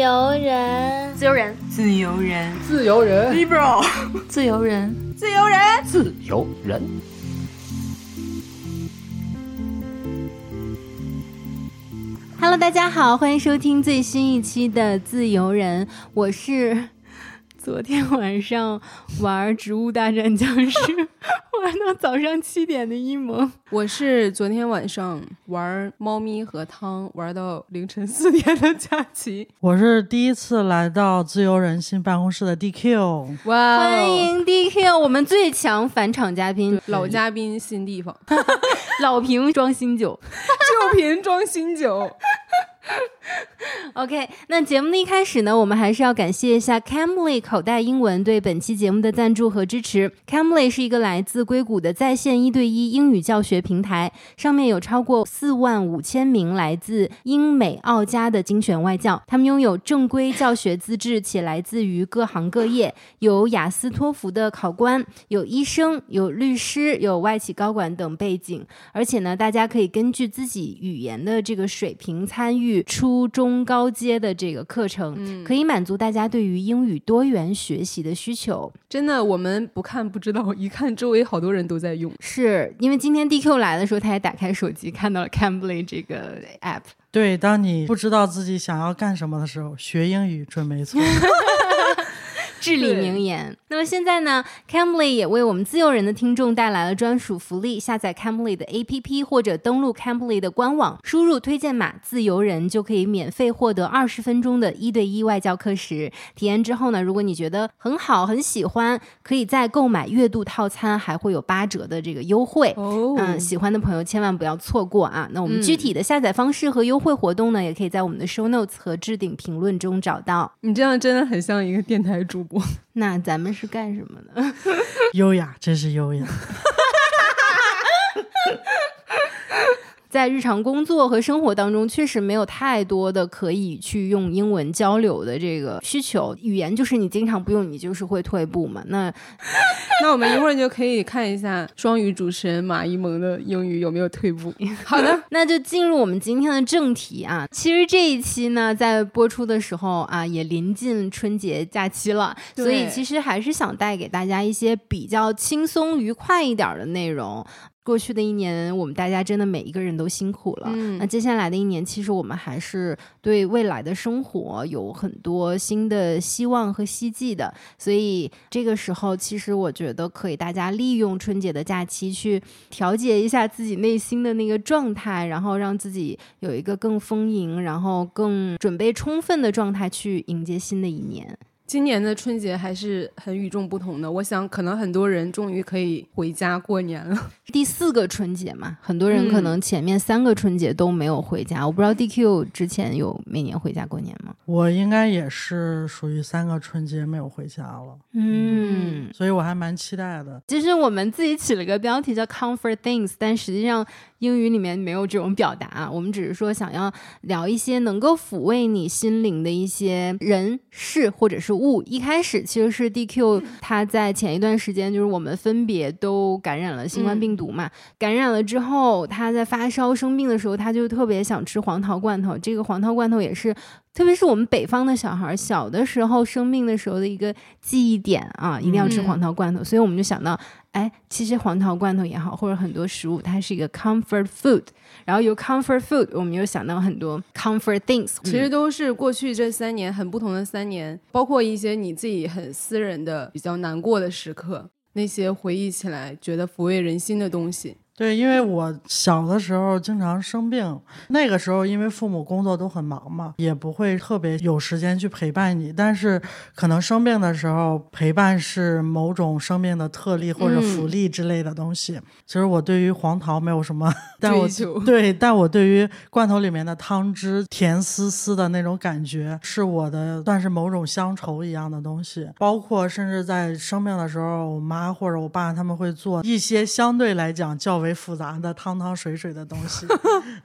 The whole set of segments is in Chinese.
由人，自由人，自由人，自由人，liberal，自由人，自由人，自由人。Hello，大家好，欢迎收听最新一期的《自由人》，我是。昨天晚上玩《植物大战僵尸》，玩到早上七点的一萌。我是昨天晚上玩猫咪和汤玩到凌晨四点的佳琪。我是第一次来到自由人心办公室的 DQ。哇，欢迎 DQ，我们最强返场嘉宾，老嘉宾新地方，老瓶装新酒，旧瓶装新酒。OK，那节目的一开始呢，我们还是要感谢一下 Camly 口袋英文对本期节目的赞助和支持。Camly 是一个来自硅谷的在线一对一英语教学平台，上面有超过四万五千名来自英美澳加的精选外教，他们拥有正规教学资质，且来自于各行各业，有雅思托福的考官，有医生，有律师，有外企高管等背景，而且呢，大家可以根据自己语言的这个水平参与出。初中高阶的这个课程，可以满足大家对于英语多元学习的需求。真的，我们不看不知道，一看周围好多人都在用。是因为今天 DQ 来的时候，他也打开手机看到了 Cambly 这个 app。对，当你不知道自己想要干什么的时候，学英语准没错。至理名言。那么现在呢，Cambly 也为我们自由人的听众带来了专属福利：下载 Cambly 的 APP 或者登录 Cambly 的官网，输入推荐码“自由人”，就可以免费获得二十分钟的一对一外教课时。体验之后呢，如果你觉得很好、很喜欢，可以再购买月度套餐，还会有八折的这个优惠。哦，嗯，喜欢的朋友千万不要错过啊！那我们具体的下载方式和优惠活动呢，也可以在我们的 Show Notes 和置顶评论中找到。你这样真的很像一个电台主。那咱们是干什么的？优雅，真是优雅。在日常工作和生活当中，确实没有太多的可以去用英文交流的这个需求。语言就是你经常不用，你就是会退步嘛。那 那我们一会儿就可以看一下双语主持人马一萌的英语有没有退步。好的，那就进入我们今天的正题啊。其实这一期呢，在播出的时候啊，也临近春节假期了，所以其实还是想带给大家一些比较轻松愉快一点的内容。过去的一年，我们大家真的每一个人都辛苦了。那接下来的一年，其实我们还是对未来的生活有很多新的希望和希冀的。所以这个时候，其实我觉得可以大家利用春节的假期去调节一下自己内心的那个状态，然后让自己有一个更丰盈、然后更准备充分的状态去迎接新的一年。今年的春节还是很与众不同的，我想可能很多人终于可以回家过年了。第四个春节嘛，很多人可能前面三个春节都没有回家。我不知道 DQ 之前有每年回家过年吗？我应该也是属于三个春节没有回家了。嗯，所以我还蛮期待的。其实我们自己起了个标题叫 Comfort Things，但实际上。英语里面没有这种表达，我们只是说想要聊一些能够抚慰你心灵的一些人事或者是物。一开始其实是 DQ 他在前一段时间，就是我们分别都感染了新冠病毒嘛，感染了之后他在发烧生病的时候，他就特别想吃黄桃罐头。这个黄桃罐头也是。特别是我们北方的小孩，小的时候生病的时候的一个记忆点啊，一定要吃黄桃罐头。所以我们就想到，哎，其实黄桃罐头也好，或者很多食物，它是一个 comfort food。然后由 comfort food，我们又想到很多 comfort things。其实都是过去这三年很不同的三年，包括一些你自己很私人的、比较难过的时刻，那些回忆起来觉得抚慰人心的东西。对，因为我小的时候经常生病，那个时候因为父母工作都很忙嘛，也不会特别有时间去陪伴你。但是可能生病的时候，陪伴是某种生命的特例或者福利之类的东西。其实我对于黄桃没有什么追求，对，但我对于罐头里面的汤汁甜丝丝的那种感觉，是我的算是某种乡愁一样的东西。包括甚至在生病的时候，我妈或者我爸他们会做一些相对来讲较为。为复杂的汤汤水水的东西。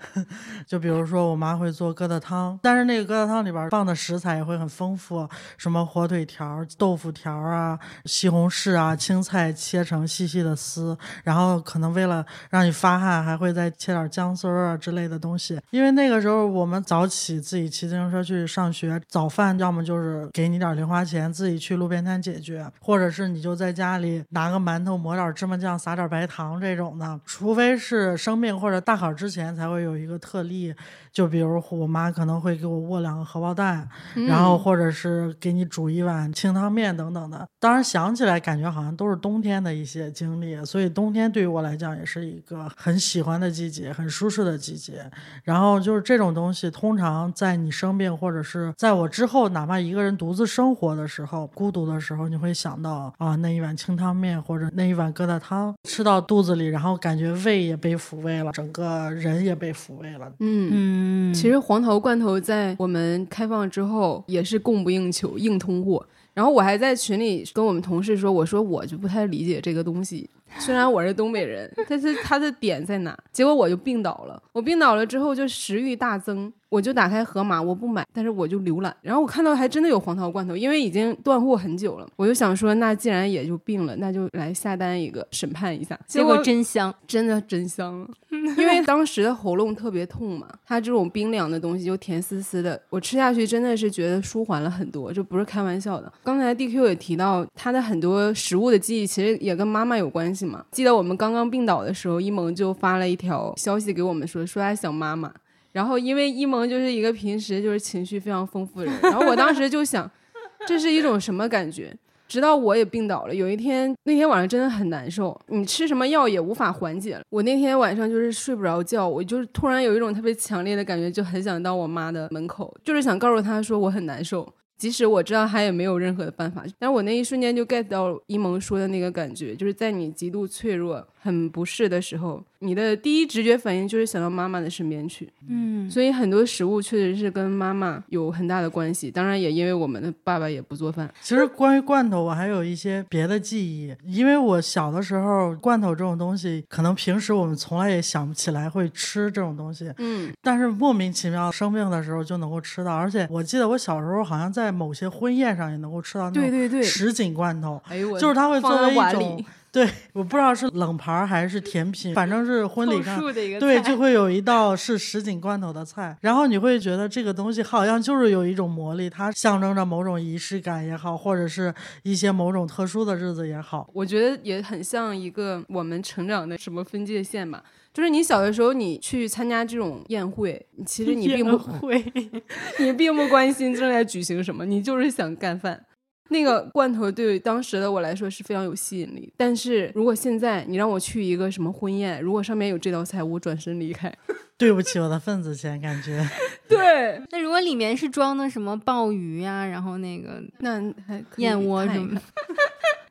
就比如说，我妈会做疙瘩汤，但是那个疙瘩汤里边放的食材也会很丰富，什么火腿条、豆腐条啊、西红柿啊、青菜切成细细的丝，然后可能为了让你发汗，还会再切点姜丝儿啊之类的东西。因为那个时候我们早起自己骑自行车去上学，早饭要么就是给你点零花钱，自己去路边摊解决，或者是你就在家里拿个馒头抹点芝麻酱，撒点白糖这种的。除非是生病或者大考之前才会有一个特例，就比如我妈可能会给我握两个荷包蛋，然后或者是给你煮一碗清汤面等等的。当然想起来感觉好像都是冬天的一些经历，所以冬天对于我来讲也是一个很喜欢的季节，很舒适的季节。然后就是这种东西，通常在你生病或者是在我之后，哪怕一个人独自生活的时候，孤独的时候，你会想到啊那一碗清汤面或者那一碗疙瘩汤，吃到肚子里，然后感觉胃也被抚慰了，整个人也被抚慰了。嗯。嗯，其实黄桃罐头在我们开放之后也是供不应求，硬通货。然后我还在群里跟我们同事说，我说我就不太理解这个东西。虽然我是东北人，但是它的点在哪？结果我就病倒了。我病倒了之后就食欲大增，我就打开盒马，我不买，但是我就浏览，然后我看到还真的有黄桃罐头，因为已经断货很久了，我就想说，那既然也就病了，那就来下单一个审判一下。结果真香，真的真香了，因为当时的喉咙特别痛嘛，它这种冰凉的东西就甜丝丝的，我吃下去真的是觉得舒缓了很多，这不是开玩笑的。刚才 DQ 也提到，他的很多食物的记忆其实也跟妈妈有关系嘛。记得我们刚刚病倒的时候，一萌就发了一条消息给我们说，说他想妈妈。然后因为一萌就是一个平时就是情绪非常丰富的人，然后我当时就想，这是一种什么感觉？直到我也病倒了，有一天那天晚上真的很难受，你吃什么药也无法缓解了。我那天晚上就是睡不着觉，我就是突然有一种特别强烈的感觉，就很想到我妈的门口，就是想告诉她说我很难受。即使我知道他也没有任何的办法，但是我那一瞬间就 get 到一萌说的那个感觉，就是在你极度脆弱、很不适的时候，你的第一直觉反应就是想到妈妈的身边去。嗯，所以很多食物确实是跟妈妈有很大的关系，当然也因为我们的爸爸也不做饭。其实关于罐头，我还有一些别的记忆，因为我小的时候，罐头这种东西，可能平时我们从来也想不起来会吃这种东西，嗯，但是莫名其妙生病的时候就能够吃到，而且我记得我小时候好像在某些婚宴上也能够吃到那种对对对，什锦罐头，哎呦我，就是它会作为一种碗里，对，我不知道是冷盘还是甜品，反正是婚礼上。对，就会有一道是什锦罐头的菜，然后你会觉得这个东西好像就是有一种魔力，它象征着某种仪式感也好，或者是一些某种特殊的日子也好。我觉得也很像一个我们成长的什么分界线吧。就是你小的时候，你去参加这种宴会，其实你并不会，你并不关心正在举行什么，你就是想干饭。那个罐头对当时的我来说是非常有吸引力，但是如果现在你让我去一个什么婚宴，如果上面有这道菜，我转身离开。对不起我的份子钱，感觉对，那如果里面是装的什么鲍鱼呀、然后那个那还燕窝什么的。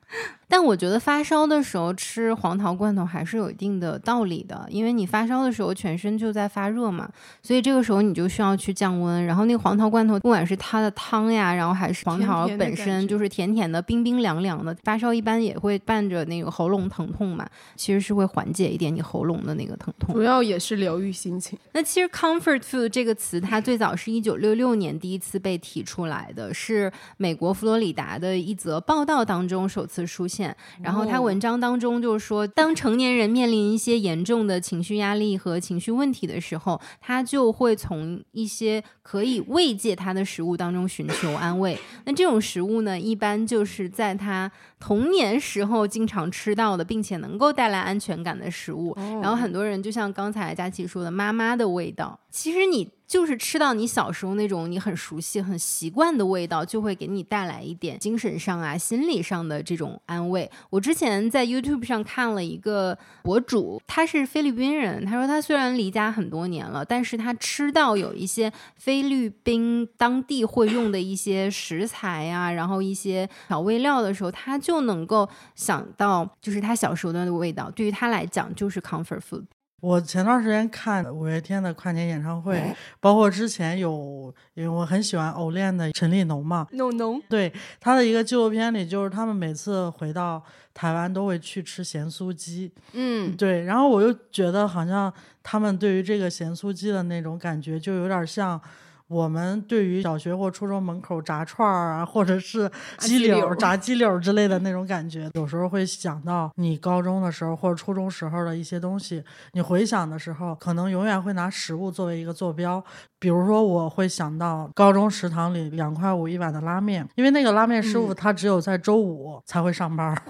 但我觉得发烧的时候吃黄桃罐头还是有一定的道理的，因为你发烧的时候全身就在发热嘛，所以这个时候你就需要去降温。然后那个黄桃罐头，不管是它的汤呀，然后还是黄桃本身就是甜甜的、冰冰凉凉的，发烧一般也会伴着那个喉咙疼痛嘛，其实是会缓解一点你喉咙的那个疼痛主。要也是疗愈心情。那其实 comfort food 这个词，它最早是一九六六年第一次被提出来的，是美国佛罗里达的一则报道当中首次出现。然后他哦文章当中就是说，当成年人面临一些严重的情绪压力和情绪问题的时候，他就会从一些可以慰藉他的食物当中寻求安慰。那这种食物呢，一般就是在他童年时候经常吃到的，并且能够带来安全感的食物。然后很多人就像刚才佳琪说的，妈妈的味道，其实你就是吃到你小时候那种你很熟悉、很习惯的味道，就会给你带来一点精神上啊、心理上的这种安慰。我之前在 YouTube 上看了一个博主，他是菲律宾人，他说他虽然离家很多年了，但是他吃到有一些菲律宾当地会用的一些食材啊、然后一些调味料的时候，他就能够想到，就是他小时候的那个味道，对于他来讲就是 comfort food。我前段时间看五月天的跨年演唱会，包括之前有，因为我很喜欢偶练的陈立农嘛，农农，对他的一个纪录片里，就是他们每次回到台湾都会去吃咸酥鸡，嗯，对，然后我又觉得好像他们对于这个咸酥鸡的那种感觉，就有点像。我们对于小学或初中门口炸串儿啊，或者是鸡柳炸鸡柳之类的那种感觉，有时候会想到你高中的时候或者初中时候的一些东西。你回想的时候，可能永远会拿食物作为一个坐标。比如说，我会想到高中食堂里两块五一碗的拉面，因为那个拉面师傅他只有在周五才会上班儿。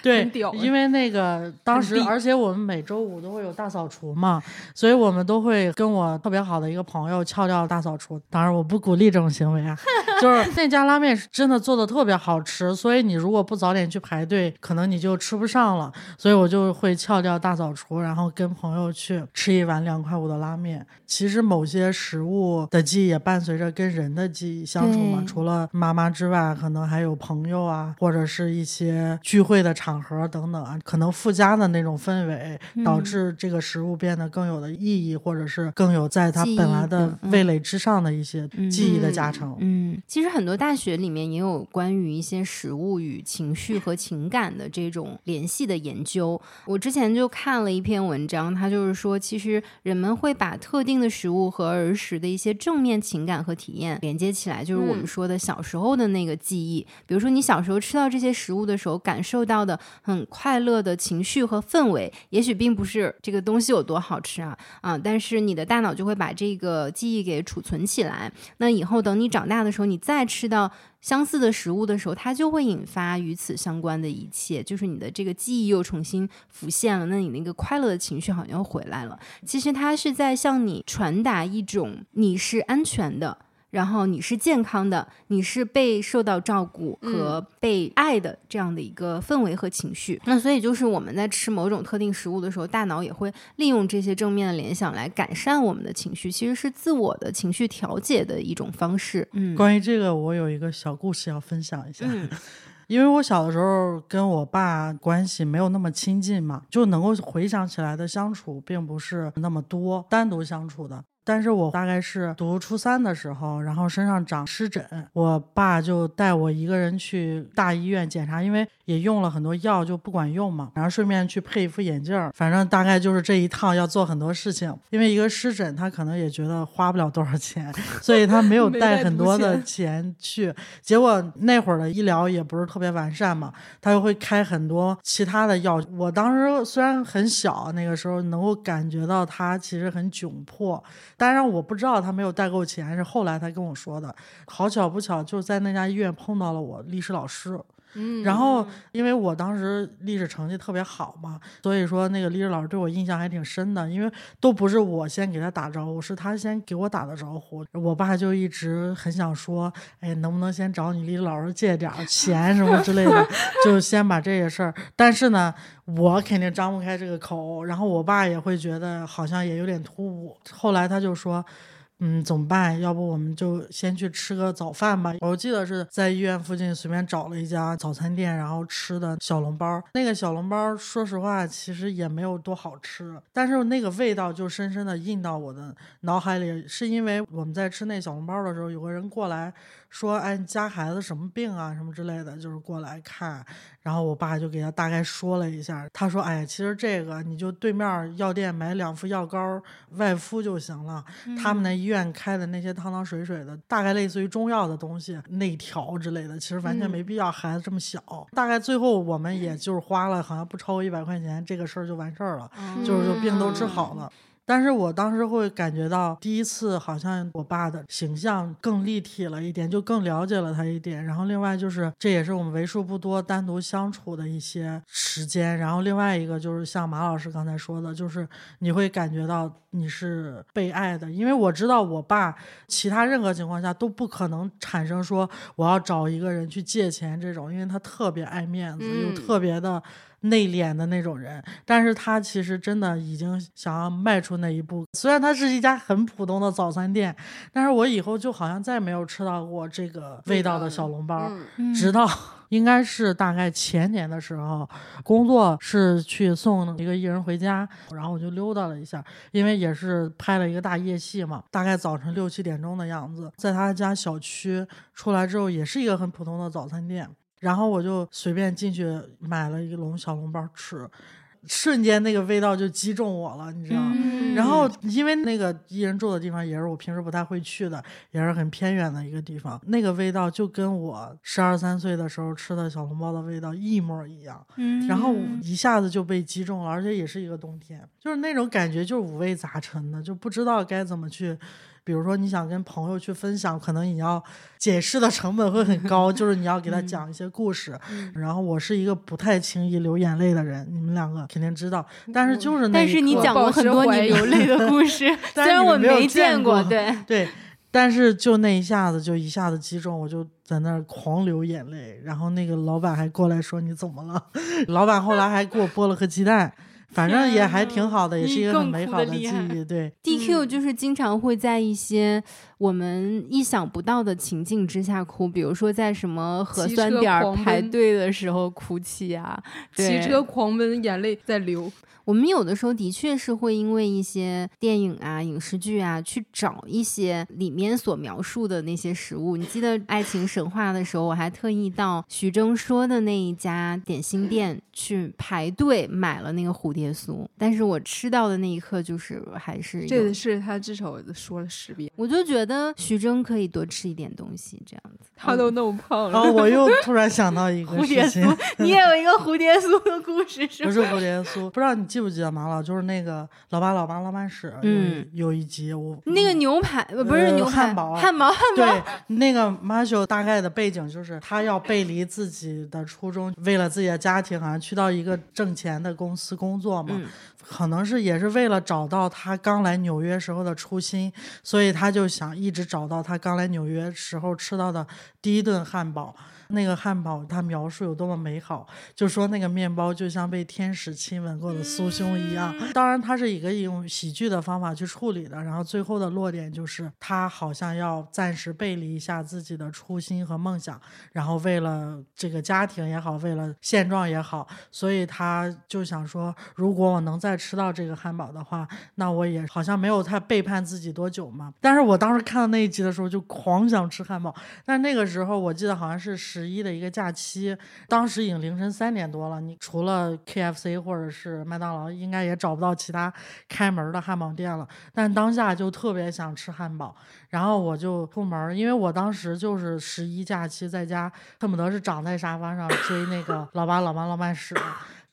对，因为那个当时，而且我们每周五都会有大扫除嘛，所以我们都会跟我特别好的一个朋友翘掉大扫除。当然，我不鼓励这种行为啊，就是 那家拉面是真的做的特别好吃，所以你如果不早点去排队，可能你就吃不上了。所以我就会翘掉大扫除，然后跟朋友去吃一碗两块五的拉面。其实某些食物的记忆也伴随着跟人的记忆相处嘛，除了妈妈之外，可能还有朋友啊，或者是一些聚会的场合等等啊，可能附加的那种氛围，导致这个食物变得更有的意义，或者是更有在它本来的味蕾之上的一些记忆的加成。嗯，其实很多大学里面也有关于一些食物与情绪和情感的这种联系的研究。我之前就看了一篇文章，它就是说，其实人们会把特定的食物和儿时的一些正面情感和体验连接起来，就是我们嗯说的小时候的那个记忆。比如说，你小时候吃到这些食物的时候，感受到的很快乐的情绪和氛围，也许并不是这个东西有多好吃啊啊，但是你的大脑就会把这个记忆给储存起起来。那以后等你长大的时候，你再吃到相似的食物的时候，它就会引发与此相关的一切，就是你的这个记忆又重新浮现了，那你那个快乐的情绪好像又回来了。其实它是在向你传达一种你是安全的。然后你是健康的，你是被受到照顾和被爱的这样的一个氛围和情绪。那所以就是我们在吃某种特定食物的时候，大脑也会利用这些正面的联想来改善我们的情绪，其实是自我的情绪调节的一种方式。嗯关于这个，我有一个小故事要分享一下。嗯 因为我小的时候跟我爸关系没有那么亲近嘛，就能够回想起来的相处并不是那么多，单独相处的。但是我大概是读初三的时候，然后身上长湿疹，我爸就带我一个人去大医院检查，因为也用了很多药就不管用嘛，然后顺便去配一副眼镜儿，反正大概就是这一趟要做很多事情。因为一个湿疹，他可能也觉得花不了多少钱，所以他没有 带带很多的钱去。结果那会儿的医疗也不是特别完善嘛，他又会开很多其他的药。我当时虽然很小，那个时候能够感觉到他其实很窘迫，当然我不知道他没有带够钱，是后来他跟我说的。好巧不巧，就在那家医院碰到了我历史老师。嗯，然后，因为我当时历史成绩特别好嘛，所以说那个历史老师对我印象还挺深的。因为都不是我先给他打招呼，是他先给我打的招呼。我爸就一直很想说，哎，能不能先找你历史老师借点儿钱什么之类的，就先把这些事儿。但是呢，我肯定张不开这个口，然后我爸也会觉得好像也有点突兀。后来他就说。嗯，怎么办？要不我们就先去吃个早饭吧。我记得是在医院附近随便找了一家早餐店，然后吃的小笼包。那个小笼包，说实话，其实也没有多好吃，但是那个味道就深深的印到我的脑海里。是因为我们在吃那小笼包的时候，有个人过来说：“哎，你家孩子什么病啊，什么之类的，就是过来看。”然后我爸就给他大概说了一下，他说：“哎，其实这个你就对面药店买两副药膏外敷就行了。他们那医院开的那些汤汤水水的，大概类似于中药的东西，内调之类的，其实完全没必要。孩子这么小，大概最后我们也就是花了好像不超过一百块钱，这个事儿就完事儿了，就是就病都治好了。但是我当时会感觉到，第一次好像我爸的形象更立体了一点，就更了解了他一点。然后另外就是，这也是我们为数不多单独相处的一些时间。然后另外一个就是像马老师刚才说的，就是你会感觉到你是被爱的，因为我知道我爸其他任何情况下都不可能产生说我要找一个人去借钱这种，因为他特别爱面子，又嗯特别的。内敛的那种人，但是他其实真的已经想要迈出那一步。虽然它是一家很普通的早餐店，但是我以后就好像再没有吃到过这个味道的小笼包，嗯直到应该是大概前年的时候，工作是去送一个艺人回家，然后我就溜达了一下，因为也是拍了一个大夜戏嘛，大概早晨六七点钟的样子，在他家小区出来之后，也是一个很普通的早餐店，然后我就随便进去买了一笼小笼包吃。瞬间那个味道就击中我了，你知道吗？嗯然后因为那个一人住的地方也是我平时不太会去的，也是很偏远的一个地方，那个味道就跟我十二三岁的时候吃的小笼包的味道一模一样，嗯然后一下子就被击中了，而且也是一个冬天，就是那种感觉就是五味杂陈的，就不知道该怎么去。比如说，你想跟朋友去分享，可能你要解释的成本会很高，就是你要给他讲一些故事。然后我是一个不太轻易流眼泪的人，你们两个肯定知道。但是就是那一但是你讲过很多你流泪的 故事，虽然我没有见过，过对，对，但是就那一下子就一下子击中，我就在那儿狂流眼泪。然后那个老板还过来说你怎么了？老板后来还给我剥了颗鸡蛋，反正也还挺好的，也是一个很美好的记忆。对，DQ 就是经常会在一些我们意想不到的情境之下哭，比如说在什么核酸点儿排队的时候哭泣啊，骑对车狂奔，眼泪在流。我们有的时候的确是会因为一些电影啊、影视剧啊，去找一些里面所描述的那些食物。你记得《爱情神话》的时候，我还特意到徐峥说的那一家点心店去排队买了那个蝴蝶酥，但是我吃到的那一刻，就是还是有这个是他至少说了十遍，我就觉得徐峥可以多吃一点东西，这样子。他都那么胖了。然后我又突然想到一 个蝴蝶事情，酥，你也有一个蝴蝶酥的故事是吗？不是蝴蝶酥，不知道你记不记得马老，就是那个老爸老妈浪漫史，嗯有一集我那个牛排呃不是呃牛排，汉堡汉堡，汉堡。对，那个马修大概的背景就是他要背离自己的初衷，为了自己的家庭啊，去到一个挣钱的公司工作嘛。嗯可能是也是为了找到他刚来纽约时候的初心，所以他就想一直找到他刚来纽约时候吃到的第一顿汉堡。那个汉堡他描述有多么美好，就说那个面包就像被天使亲吻过的酥胸一样。当然，他是一个用喜剧的方法去处理的，然后最后的落点就是他好像要暂时背离一下自己的初心和梦想，然后为了这个家庭也好，为了现状也好，所以他就想说，如果我能再吃到这个汉堡的话，那我也好像没有太背叛自己多久嘛。但是我当时看到那一集的时候，就狂想吃汉堡。但那个时候我记得好像是十十一的一个假期，当时已经凌晨三点多了，你除了 KFC 或者是麦当劳，应该也找不到其他开门的汉堡店了。但当下就特别想吃汉堡，然后我就出门，因为我当时就是十一假期在家，恨不得是长在沙发上追那个《老八老妈浪漫史》。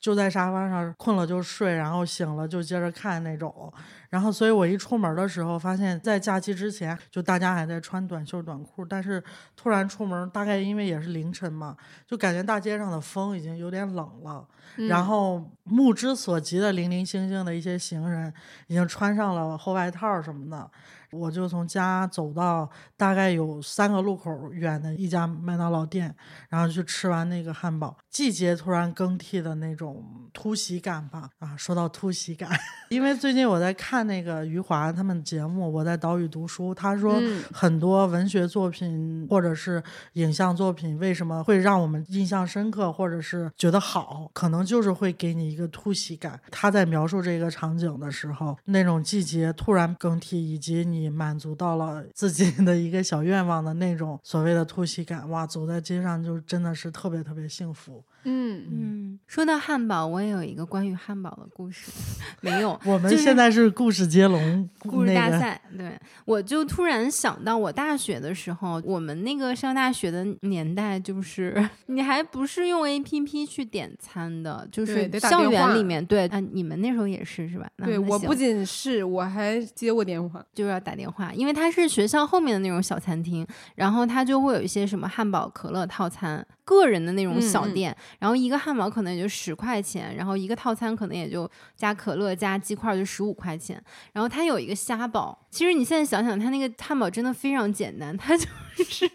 就在沙发上困了就睡，然后醒了就接着看那种。然后，所以我一出门的时候，发现在假期之前，就大家还在穿短袖短裤，但是突然出门，大概因为也是凌晨嘛，就感觉大街上的风已经有点冷了。然后目之所及的零零星星的一些行人，已经穿上了厚外套什么的。我就从家走到大概有三个路口远的一家麦当劳店，然后去吃完那个汉堡。季节突然更替的那种突袭感吧，啊，说到突袭感，因为最近我在看那个余华他们节目，我在岛屿读书，他说嗯很多文学作品或者是影像作品为什么会让我们印象深刻，或者是觉得好，可能就是会给你一个突袭感。他在描述这个场景的时候，那种季节突然更替，以及你满足到了 自己的一个小愿望的那种所谓的突袭感，哇，走在街上就真的是特别特别幸福。嗯，嗯，说到汉堡，我也有一个关于汉堡的故事，没有。我们就现在是故事接龙，故事那个大赛，对我就突然想到，我大学的时候，我们那个上大学的年代，就是 你还不是用 A P P 去点餐的，就是校园里面，对啊，你们那时候也是是吧？对我不仅是，我还接过电话。就是要打电话，因为它是学校后面的那种小餐厅，然后它就会有一些什么汉堡、可乐套餐，个人的那种小嗯嗯店，然后一个汉堡可能也就十块钱，然后一个套餐可能也就加可乐加鸡块就十五块钱，然后它有一个虾堡。其实你现在想想，它那个汉堡真的非常简单，它就是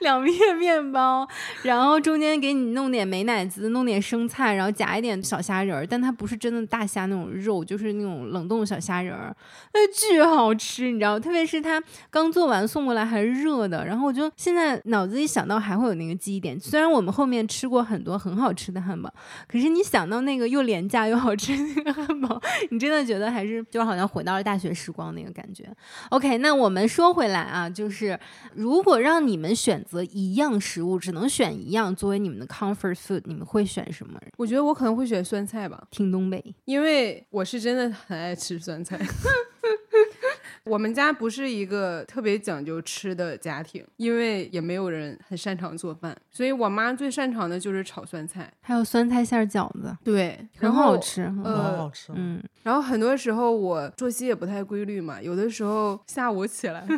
两片面包，然后中间给你弄点美乃滋，弄点生菜，然后夹一点小虾仁儿，但它不是真的大虾那种肉，就是那种冷冻小虾仁儿，那巨好吃，你知道？特别是它刚做完送过来还是热的，然后我就现在脑子里想到还会有那个记忆点。虽然我们后面吃过很多很好吃的汉堡，可是你想到那个又廉价又好吃的那个汉堡，你真的觉得还是就好像回到了大学时光那个感觉。OK，那我们说回来啊，就是如果让你们选择一样食物，只能选一样作为你们的 comfort food，你们会选什么？我觉得我可能会选酸菜吧，挺东北，因为我是真的很爱吃酸菜。我们家不是一个特别讲究吃的家庭，因为也没有人很擅长做饭，所以我妈最擅长的就是炒酸菜，还有酸菜馅饺子，对，很好吃，呃，很好吃。嗯，然后很多时候我作息也不太规律嘛，有的时候下午起来。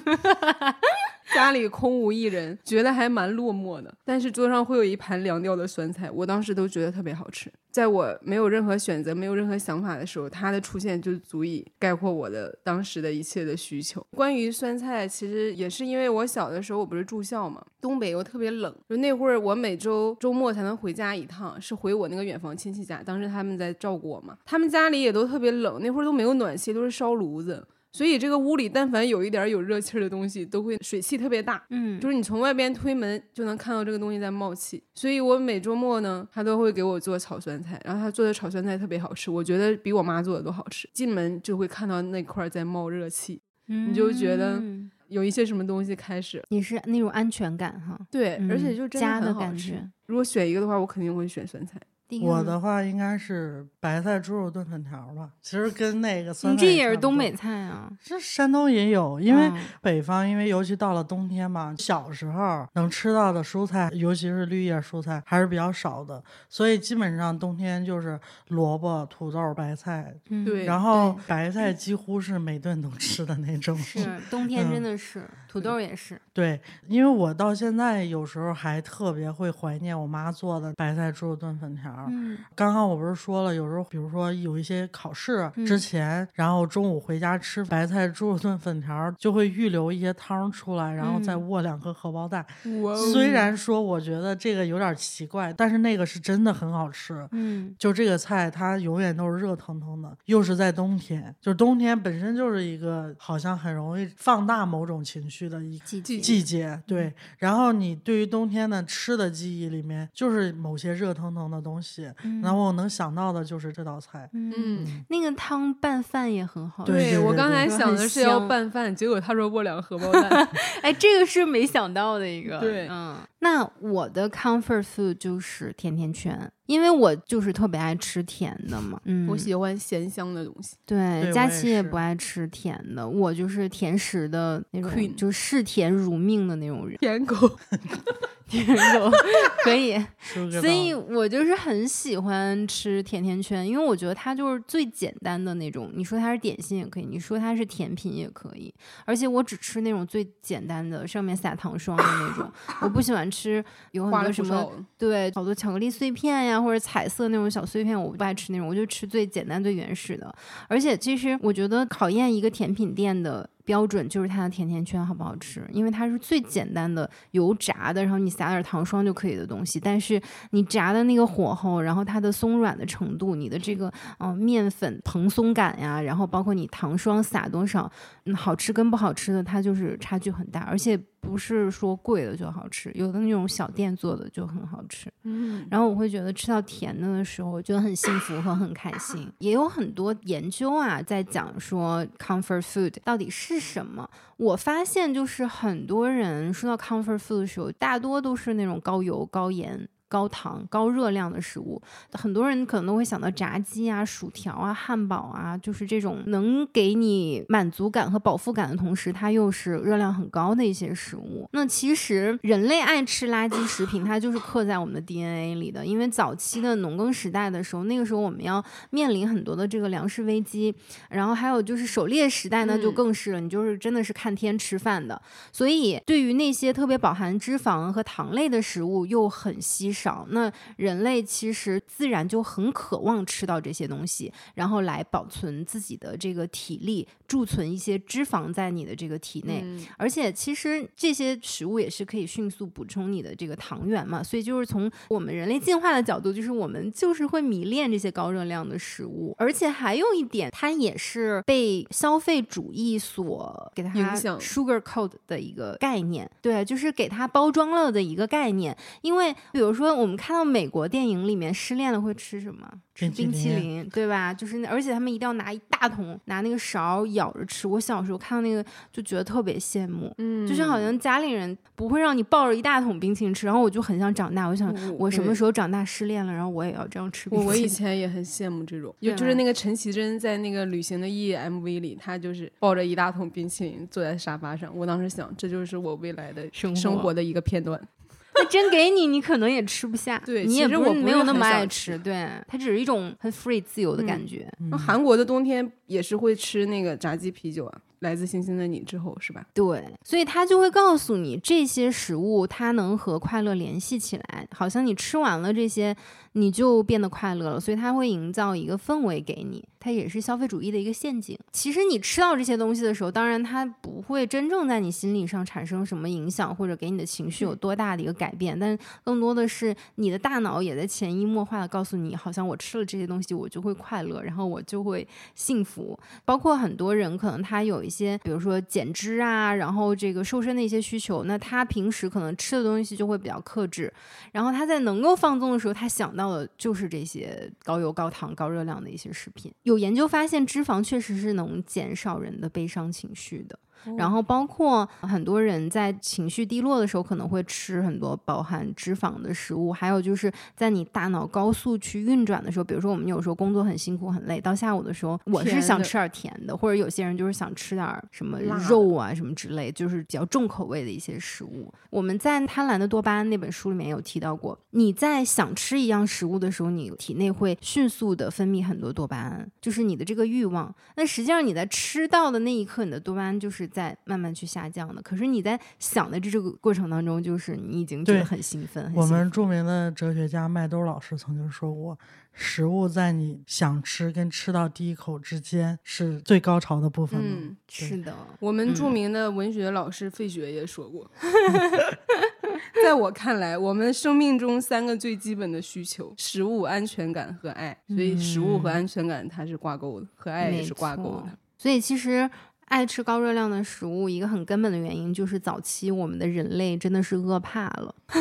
家里空无一人，觉得还蛮落寞的。但是桌上会有一盘凉掉的酸菜，我当时都觉得特别好吃。在我没有任何选择、没有任何想法的时候，它的出现就足以概括我的当时的一切的需求。关于酸菜，其实也是因为我小的时候我不是住校嘛，东北又特别冷，就那会儿我每周周末才能回家一趟，是回我那个远房亲戚家，当时他们在照顾我嘛，他们家里也都特别冷，那会儿都没有暖气，都是烧炉子。所以这个屋里，但凡有一点有热气儿的东西，都会水汽特别大。嗯，就是你从外边推门就能看到这个东西在冒气。所以我每周末呢，他都会给我做炒酸菜，然后他做的炒酸菜特别好吃，我觉得比我妈做的都好吃。进门就会看到那块在冒热气，你就觉得有一些什么东西开始。你是那种安全感哈？对，而且就真的很好吃。如果选一个的话，我肯定会选酸菜。我的话应该是白菜猪肉炖粉条吧，其实跟那个酸菜。你这也是东北菜啊？这山东也有，因为北方，因为尤其到了冬天嘛，小时候能吃到的蔬菜，尤其是绿叶蔬菜还是比较少的，所以基本上冬天就是萝卜、土豆、白菜。对，然后白菜几乎是每顿都吃的那种。是冬天真的是，土豆也是。对，因为我到现在有时候还特别会怀念我妈做的白菜猪肉炖粉条。嗯，刚刚我不是说了，有时候比如说有一些考试之前，然后中午回家吃白菜猪肉炖粉条，就会预留一些汤出来，然后再握两颗荷包蛋。虽然说我觉得这个有点奇怪，但是那个是真的很好吃。嗯，就这个菜，它永远都是热腾腾的，又是在冬天，就冬天本身就是一个好像很容易放大某种情绪的一季季节。对，然后你对于冬天的吃的记忆里面，就是某些热腾腾的东西。然后我能想到的就是这道菜。嗯，那个汤拌饭也很好。对我刚才想的是要拌饭，结果他说我两荷包 蛋。哎，这个是没想到的一个。对，嗯，那我的 comfort food 就是甜甜圈，因为我就是特别爱吃甜的嘛。嗯，我喜欢咸香的东西。对，佳琪也不爱吃甜的，我就是甜食的那种，就嗜甜如命的那种人。舔狗。甜狗可以，所以我就是很喜欢吃甜甜圈，因为我觉得它就是最简单的那种。你说它是点心也可以，你说它是甜品也可以。而且我只吃那种最简单的，上面撒糖霜的那种。我不喜欢吃有很多什么对，好多巧克力碎片呀，或者彩色那种小碎片，我不爱吃那种。我就吃最简单、最原始的。而且其实我觉得考验一个甜品店的。标准就是它的甜甜圈好不好吃，因为它是最简单的油炸的，然后你撒点糖霜就可以的东西。但是你炸的那个火候，然后它的松软的程度，你的这个嗯面粉蓬松感呀，然后包括你糖霜撒多少，嗯，好吃跟不好吃的它就是差距很大，而且。不是说贵的就好吃，有的那种小店做的就很好吃。嗯，然后我会觉得吃到甜的的时候，我觉得很幸福和很开心。也有很多研究啊，在讲说 comfort food 到底是什么。我发现就是很多人说到 comfort food 的时候，大多都是那种高油高盐。高糖、高热量的食物，很多人可能都会想到炸鸡啊、薯条啊、汉堡啊，就是这种能给你满足感和饱腹感的同时，它又是热量很高的一些食物。那其实人类爱吃垃圾食品，它就是刻在我们的 DNA 里的。因为早期的农耕时代的时候，那个时候我们要面临很多的这个粮食危机，然后还有就是狩猎时代呢，就更是了，你就是真的是看天吃饭的。所以对于那些特别饱含脂肪和糖类的食物，又很稀。少，那人类其实自然就很渴望吃到这些东西，然后来保存自己的这个体力，贮存一些脂肪在你的这个体内。嗯而且其实这些食物也是可以迅速补充你的这个糖原嘛，所以就是从我们人类进化的角度，就是我们就是会迷恋这些高热量的食物。而且还有一点，它也是被消费主义所给它影响 sugar coat 的一个概念，对，就是给它包装了的一个概念。因为比如说我们看到美国电影里面失恋了会吃什么？吃冰淇淋淋，对吧？就是那，而且他们一定要拿一大桶，拿那个勺舀着吃。我小时候看到那个就觉得特别羡慕，嗯就是好像家里人不会让你抱着一大桶冰淇淋吃，然后我就很想长大，我想我我什么时候长大失恋了，然后我也要这样吃冰淇淋。我我以前也很羡慕这种，就就是那个陈绮贞在那个《旅行的意义》MV 里，她就是抱着一大桶冰淇淋坐在沙发上。我当时想，这就是我未来的生活的一个片段。那 真给你，你可能也吃不下，对你也不没有那么爱吃，对，它只是一种很 free 自由的感觉。那韩国的冬天也是会吃那个炸鸡啤酒啊，来自星星的你之后是吧？对，所以他就会告诉你这些食物它能和快乐联系起来，好像你吃完了这些，你就变得快乐了。所以它会营造一个氛围给你，它也是消费主义的一个陷阱。其实你吃到这些东西的时候，当然它不会真正在你心理上产生什么影响，或者给你的情绪有多大的一个改变，但更多的是你的大脑也在潜移默化的告诉你，好像我吃了这些东西，我就会快乐，然后我就会幸福。包括很多人可能他有一些，比如说减脂啊，然后这个瘦身的一些需求，那他平时可能吃的东西就会比较克制，然后他在能够放纵的时候，他想到的就是这些高油、高糖、高热量的一些食品。有研究发现，脂肪确实是能减少人的悲伤情绪的。然后包括很多人在情绪低落的时候，可能会吃很多饱含脂肪的食物，还有就是在你大脑高速去运转的时候，比如说我们有时候工作很辛苦很累，到下午的时候，我是想吃点甜的，或者有些人就是想吃点什么肉啊什么之类，就是比较重口味的一些食物。我们在《贪婪的多巴胺》那本书里面有提到过，你在想吃一样食物的时候，你体内会迅速的分泌很多多巴胺，就是你的这个欲望。那实际上你在吃到的那一刻，你的多巴胺就是在慢慢去下降的。可是你在想的这这个过程当中，就是你已经觉得很兴奋。很我兴奋们著名的哲学家麦兜老师曾经说过，食物在你想吃跟吃到第一口之间是最高潮的部分。嗯，是的，我们著嗯名的文学老师费雪也说过，在我看来，我们生命中三个最基本的需求：食物、安全感和爱。所以，食物和安全感它是挂钩的，和爱也是挂钩的。所以其实爱吃高热量的食物，一个很根本的原因就是早期我们的人类真的是饿怕了。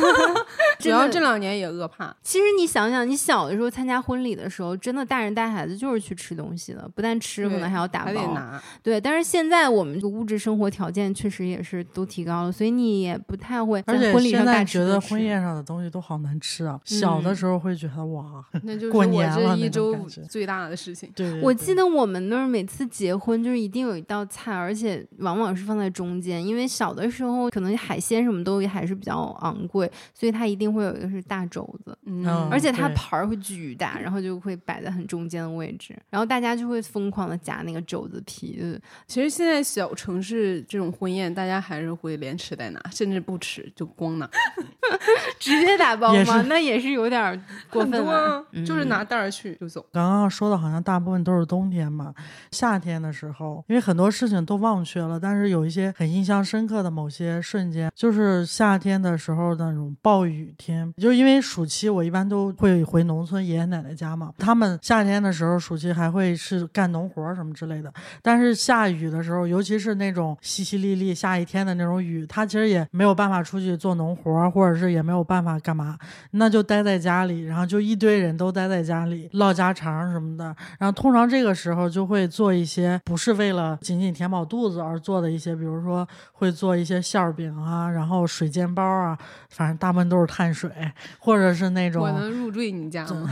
主要这两年也饿怕，其实你想想，你小的时候参加婚礼的时候，真的大人带孩子就是去吃东西的，不但吃，可能还要打还得包。拿。对，但是现在我们这个物质生活条件确实也是都提高了，所以你也不太会而且在婚礼上现在觉得婚宴上的东西都好难吃啊。小的嗯时候会觉得哇，那 就是过我年了那种这一周最大的事情。对对对我记得我们那儿每次结婚就是一定有一道菜，而且往往是放在中间，因为小的时候可能海鲜什么都还是比较昂贵，所以它一定会有一个是大肘子，嗯嗯而且它盘儿会巨大，然后就会摆在很中间的位置，然后大家就会疯狂的夹那个肘子皮，就是其实现在小城市这种婚宴，大家还是会连吃带拿，甚至不吃就光拿。直接打包吗？那也是有点过分了。啊，就是拿袋儿去就走。刚刚说的好像大部分都是冬天嘛，夏天的时候，因为很多事事情都忘却了，但是有一些很印象深刻的某些瞬间，就是夏天的时候那种暴雨天，就因为暑期我一般都会回农村爷爷奶奶家嘛，他们夏天的时候暑期还会是干农活什么之类的，但是下雨的时候，尤其是那种淅淅沥沥下一天的那种雨，他其实也没有办法出去做农活，或者是也没有办法干嘛，那就待在家里，然后就一堆人都待在家里唠家常什么的。然后通常这个时候就会做一些不是为了仅仅填饱肚子而做的一些，比如说会做一些馅儿饼啊，然后水煎包啊，反正大部分都是碳水，或者是那种我能入赘你家吗？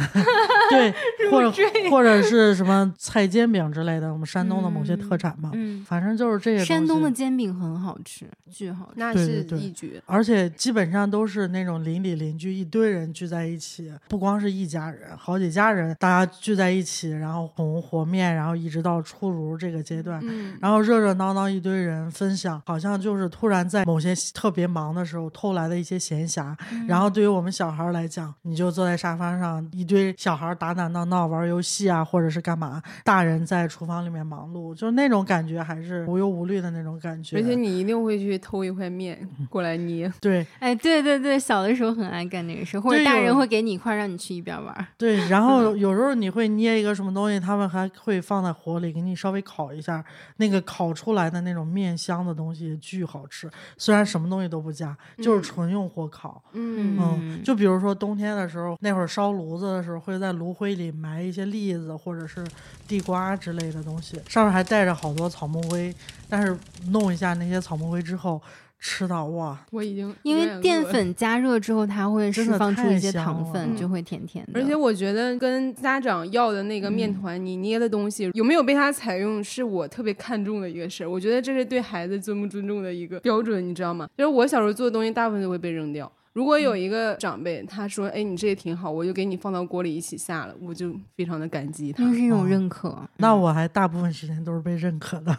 对，或者或者是什么菜煎饼之类的，我们山东的某些嗯特产嘛。嗯，反正就是这些山东的煎饼很好吃，巨好吃。那是对对对一绝。而且基本上都是那种邻里邻居一堆人聚在一起，不光是一家人，好几家人，大家聚在一起，然后红和面，然后一直到出炉这个阶段，嗯，然后热热闹闹一堆人分享，好像就是突然在某些特别忙的时候偷来的一些闲暇，然后后对于我们小孩来讲，你就坐在沙发上，一堆小孩打打闹闹玩游戏啊，或者是干嘛，大人在厨房里面忙碌，就是那种感觉还是无忧无虑的那种感觉。而且你一定会去偷一块面过来捏。对，哎，对对对，小的时候很爱干这个事，或者大人会给你一块让你去一边玩。对，然后有时候你会捏一个什么东西，他们还会放在火里给你稍微烤一下，那个烤出来的那种面香的东西巨好吃。虽然什么东西都不加，就是纯用火烤。嗯嗯，就比如说冬天的时候，那会儿烧炉子的时候，会在炉灰里埋一些栗子或者是地瓜之类的东西，上面还带着好多草木灰。但是弄一下那些草木灰之后，吃到哇，我已经因为。淀粉加热之后，它会释放出一些糖分，嗯就会甜甜的。而且我觉得跟家长要的那个面团，你捏的东西有没有被他采用，是我特别看重的一个事儿。我觉得这是对孩子尊不尊重的一个标准，你知道吗？就是我小时候做的东西，大部分都会被扔掉。如果有一个长辈他说：“哎，你这也挺好，我就给你放到锅里一起下了”，我就非常的感激他那。是一种哦认可。那我还大部分时间都是被认可的。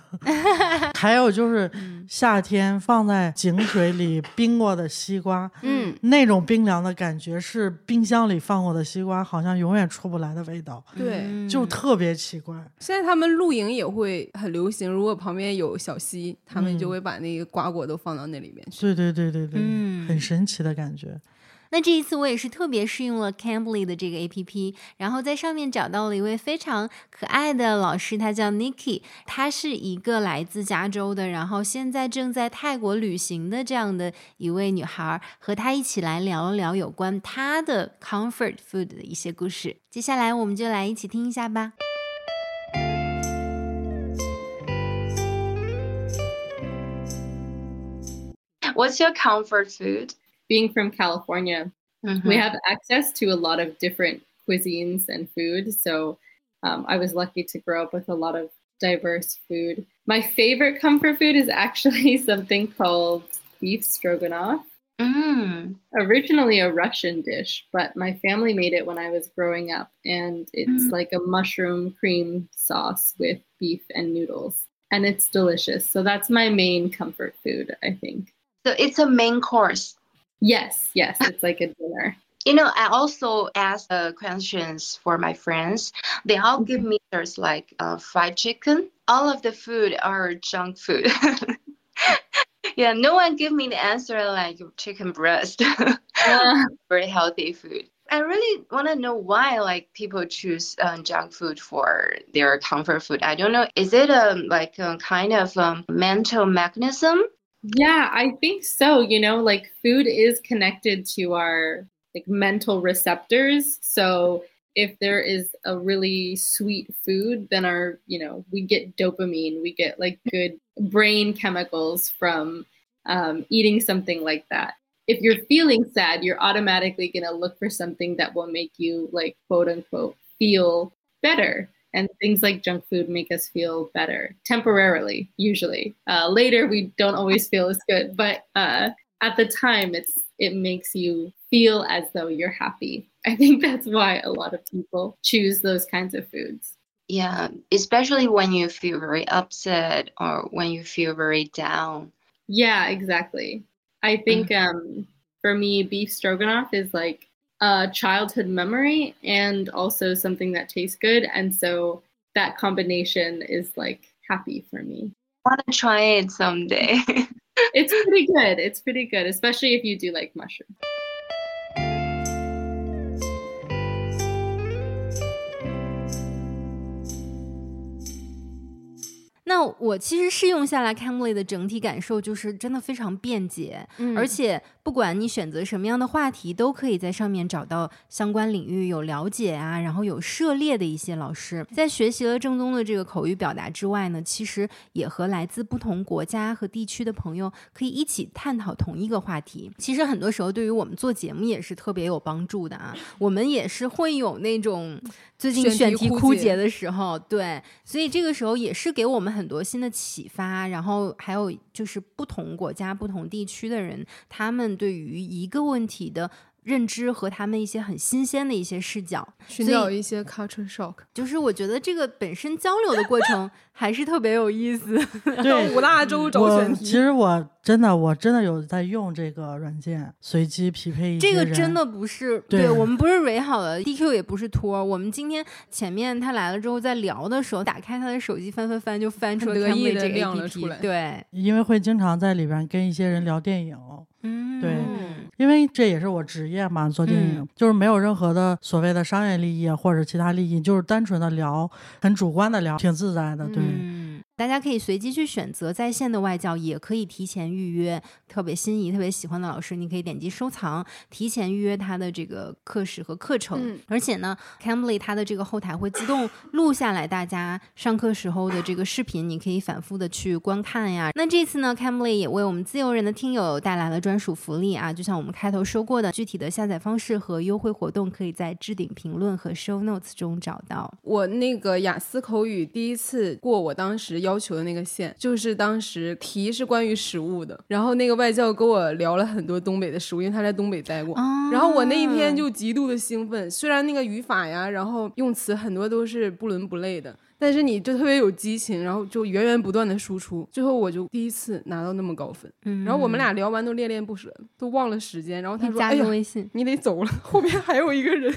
还有就是夏天放在井水里冰过的西瓜，嗯，那种冰凉的感觉是冰箱里放过的西瓜好像永远出不来的味道，对。嗯就特别奇怪。现在他们露营也会很流行，如果旁边有小溪，他们就会把那个瓜果都放到那里面去。对对对对对，嗯很神奇的感觉。那这一次我也是特别试用了 Cambly 的这个 A P P，然后在上面找到了一位非常可爱的老师，他叫 Nikki，她是一个来自加州的，然后现在正在泰国旅行的这样的一位女孩，和她一起来聊一聊有关她的 comfort food 的一些故事。接下来我们就来一起听一下吧。What's your comfort food? Being from California, Mm-hmm. we have access to a lot of different cuisines and food. So um, I was lucky to grow up with a lot of diverse food. My favorite comfort food is actually something called beef stroganoff. Mm. Originally a Russian dish, but my family made it when I was growing up, and it's Mm. like a mushroom cream sauce with beef and noodles, and it's delicious. So that's my main comfort food, I think. So it's a main course. Yes, yes, it's like a dinner. You know, I also ask uh, questions for my friends. They all give me answers like uh, fried chicken. All of the food are junk food. yeah, no one give me the answer like chicken breast. Uh, Very healthy food. I really want to know why like people choose um, junk food for their comfort food. I don't know. Is it um, like a kind of um, mental mechanism? Yeah, I think so. You know, like food is connected to our like mental receptors. So if there is a really sweet food, then our, you know, we get dopamine, we get like good brain chemicals from um, eating something like that. If you're feeling sad, you're automatically going to look for something that will make you like quote unquote feel better. And things like junk food make us feel better temporarily, usually. Uh, later, we don't always feel as good, but uh, at the time, it's it makes you feel as though you're happy. I think that's why a lot of people choose those kinds of foods. Yeah, especially when you feel very upset or when you feel very down. Yeah, exactly. I think um, for me, beef stroganoff is like a childhood memory and also something that tastes good. And so that combination is like happy for me. I want to try it someday. It's pretty good. It's pretty good, especially if you do like mushrooms. 那我其实试用下来，Cambly 的整体感受就是真的非常便捷，嗯而且不管你选择什么样的话题，都可以在上面找到相关领域有了解啊，然后有涉猎的一些老师。在学习了正宗的这个口语表达之外呢，其实也和来自不同国家和地区的朋友可以一起探讨同一个话题。其实很多时候对于我们做节目也是特别有帮助的啊。我们也是会有那种最近选题枯竭的时候，对，所以这个时候也是给我们很多新的启发。然后还有就是不同国家、不同地区的人，他们对于一个问题的认知和他们一些很新鲜的一些视角，寻找一些 culture shock。就是我觉得这个本身交流的过程 还是特别有意思。对五大洲找选题，其实我真的我真的有在用这个软件，随机匹配一些人这个真的不是，对我们不是蕊好的，DQ 也不是托儿。我们今天前面他来了之后，在聊的时候，打开他的手机翻翻翻，就翻出了很得意 Cambly 地这个亮了 APP 出来对，因为会经常在里边跟一些人聊电影。嗯，对因为这也是我职业嘛，做电影、嗯就是没有任何的所谓的商业利益啊或者其他利益，就是单纯的聊，很主观的聊，挺自在的。对，嗯，大家可以随机去选择在线的外教，也可以提前预约特别心仪、特别喜欢的老师，你可以点击收藏，提前预约他的这个课时和课程。嗯而且呢，Cambly 它的这个后台会自动录下来大家上课时候的这个视频，你可以反复的去观看呀。那这次呢，Cambly 也为我们自由人的听友带来了专属福利啊，就像我们开头说过的，具体的下载方式和优惠活动可以在置顶评论和 Show Notes 中找到。我那个雅思口语第一次过我当时要求的那个线，就是当时题是关于食物的，然后那个外教跟我聊了很多东北的食物，因为他在东北待过。哦然后我那一天就极度的兴奋，虽然那个语法呀，然后用词很多都是不伦不类的，但是你就特别有激情，然后就源源不断的输出，最后我就第一次拿到那么高分。嗯然后我们俩聊完都恋恋不舍，都忘了时间。然后他说：“加个微信。你得走了，后面还有一个人。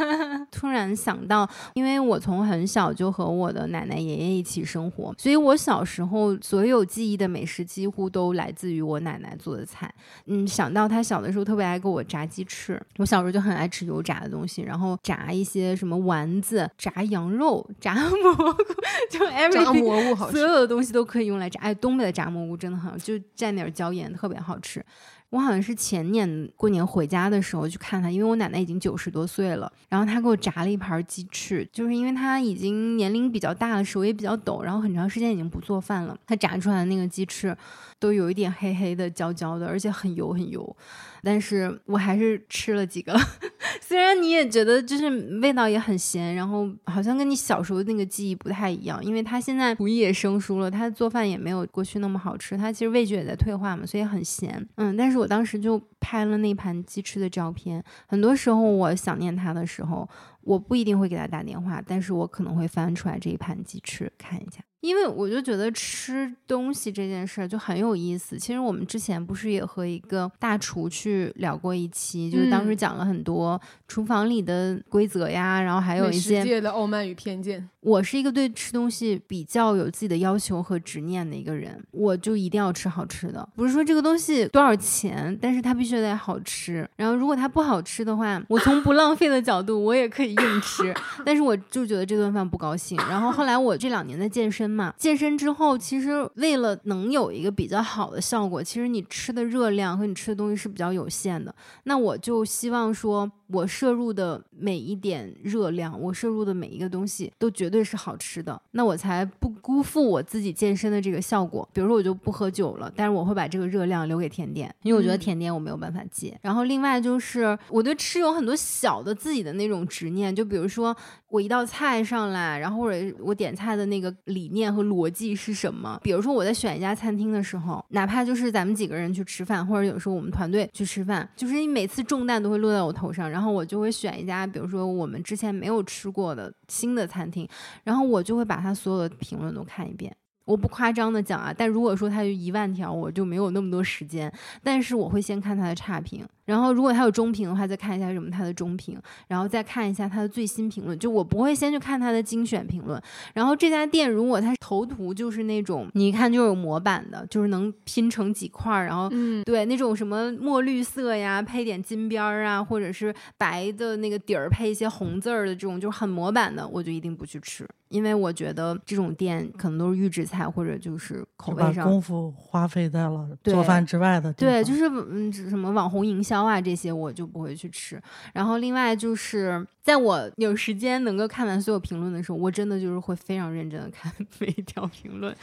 突然想到，因为我从很小就和我的奶奶、爷爷一起生活，所以我小时候所有记忆的美食几乎都来自于我奶奶做的菜。嗯，想到她小的时候特别爱给我炸鸡翅，我小时候就很爱吃油炸的东西，然后炸一些什么丸子、炸羊肉、炸 蘑菇，就 everything。蘑菇好吃，所有的东西都可以用来炸。哎，东北的炸蘑菇真的很好，就蘸点椒盐，特别好吃。我好像是前年过年回家的时候去看他，因为我奶奶已经九十多岁了，然后她给我炸了一盘鸡翅，就是因为她已经年龄比较大了，手也比较抖，然后很长时间已经不做饭了，她炸出来的那个鸡翅都有一点黑黑的、焦焦的，而且很油很油。但是我还是吃了几个，虽然你也觉得就是味道也很咸，然后好像跟你小时候那个记忆不太一样，因为他现在厨艺也生疏了，他做饭也没有过去那么好吃，他其实味觉也在退化嘛，所以很咸。嗯，但是我当时就拍了那盘鸡翅的照片，很多时候我想念他的时候，我不一定会给他打电话，但是我可能会翻出来这一盘鸡翅看一下。因为我就觉得吃东西这件事儿就很有意思。其实我们之前不是也和一个大厨去聊过一期，就是当时嗯讲了很多厨房里的规则呀，然后还有一些世界的傲慢与偏见。我是一个对吃东西比较有自己的要求和执念的一个人，我就一定要吃好吃的，不是说这个东西多少钱，但是它必须得好吃。然后如果它不好吃的话，我从不浪费的角度，我也可以硬吃，但是我就觉得这顿饭不高兴。然后后来我这两年在健身嘛，健身之后，其实为了能有一个比较好的效果，其实你吃的热量和你吃的东西是比较有限的。那我就希望说，我摄入的每一点热量，我摄入的每一个东西都绝对是好吃的，那我才不辜负我自己健身的这个效果。比如说，我就不喝酒了，但是我会把这个热量留给甜点，因为我觉得嗯甜点我没有办法戒。然后另外就是，我对吃有很多小的自己的那种执念，就比如说我一道菜上来，然后或者我点菜的那个理念和逻辑是什么？比如说我在选一家餐厅的时候，哪怕就是咱们几个人去吃饭，或者有时候我们团队去吃饭，就是你每次重担都会落在我头上，然后然后我就会选一家，比如说我们之前没有吃过的新的餐厅，然后我就会把它所有的评论都看一遍。我不夸张的讲啊，但如果说它有一万条，我就没有那么多时间。但是我会先看它的差评，然后如果它有中评的话，再看一下什么它的中评，然后再看一下它的最新评论。就我不会先去看它的精选评论。然后这家店如果它头图就是那种你一看就有模板的，就是能拼成几块儿，然后嗯，对那种什么墨绿色呀，配点金边儿啊，或者是白的那个底儿配一些红字儿的这种，就是很模板的，我就一定不去吃，因为我觉得这种店可能都是预制菜或者就是口味上。功夫花费在了做饭之外的地对，就是嗯，什么网红营销啊这些，我就不会去吃。然后另外就是，在我有时间能够看完所有评论的时候，我真的就是会非常认真的看 每一条评论。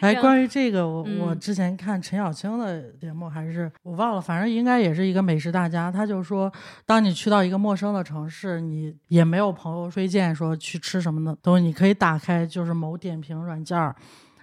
哎，关于这个，我、我嗯之前看陈小青的节目，还是我忘了，反正应该也是一个美食大家。他就说，当你去到一个陌生的城市，你也没有朋友推荐说去吃什么的东西，你可以打开就是某点评软件儿。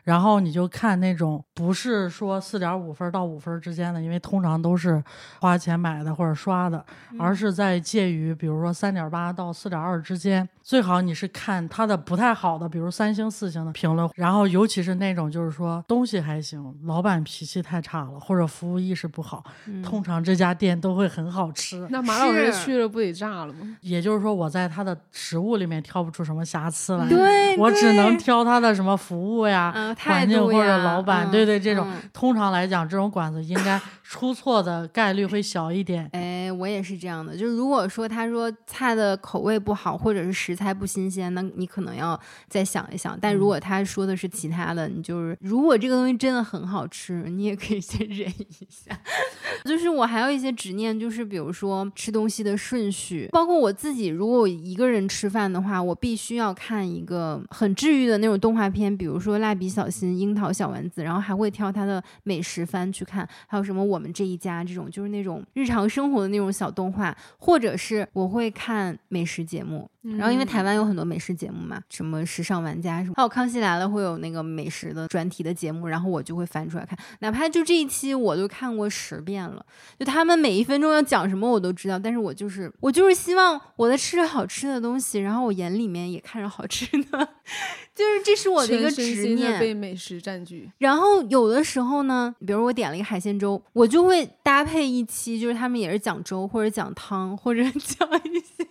然后你就看那种不是说四点五分到五分之间的，因为通常都是花钱买的或者刷的，而是在介于比如说三点八到四点二之间。最好你是看它的不太好的，比如三星、四星的评论，然后尤其是那种就是说东西还行，老板脾气太差了，或者服务意识不好，通常这家店都会很好吃。那马老师去了不得炸了吗？也就是说，我在他的食物里面挑不出什么瑕疵来，对我只能挑他的什么服务呀、环境或者老板，嗯对对，这种、嗯通常来讲，这种馆子应该出错的概率会小一点。哎，我也是这样的。就是如果说他说菜的口味不好，或者是食材不新鲜，那你可能要再想一想。但如果他说的是其他的，你就是如果这个东西真的很好吃，你也可以先忍一下。就是我还有一些执念，就是比如说吃东西的顺序，包括我自己，如果我一个人吃饭的话，我必须要看一个很治愈的那种动画片，比如说《蜡笔小新》《樱桃小丸子》，然后还会挑他的美食番去看，还有什么《我们这一家》这种，就是那种日常生活的那种小动画，或者是我会看美食节目。然后因为台湾有很多美食节目嘛，什么时尚玩家什么，还有康熙来了会有那个美食的专题的节目，然后我就会翻出来看，哪怕就这一期我都看过十遍了，就他们每一分钟要讲什么我都知道，但是我就是我就是希望我在吃着好吃的东西，然后我眼里面也看着好吃的，就是这是我的一个执念。被美食占据。然后有的时候呢，比如我点了一个海鲜粥，我就会搭配一期，就是他们也是讲粥或者讲汤或者 讲一些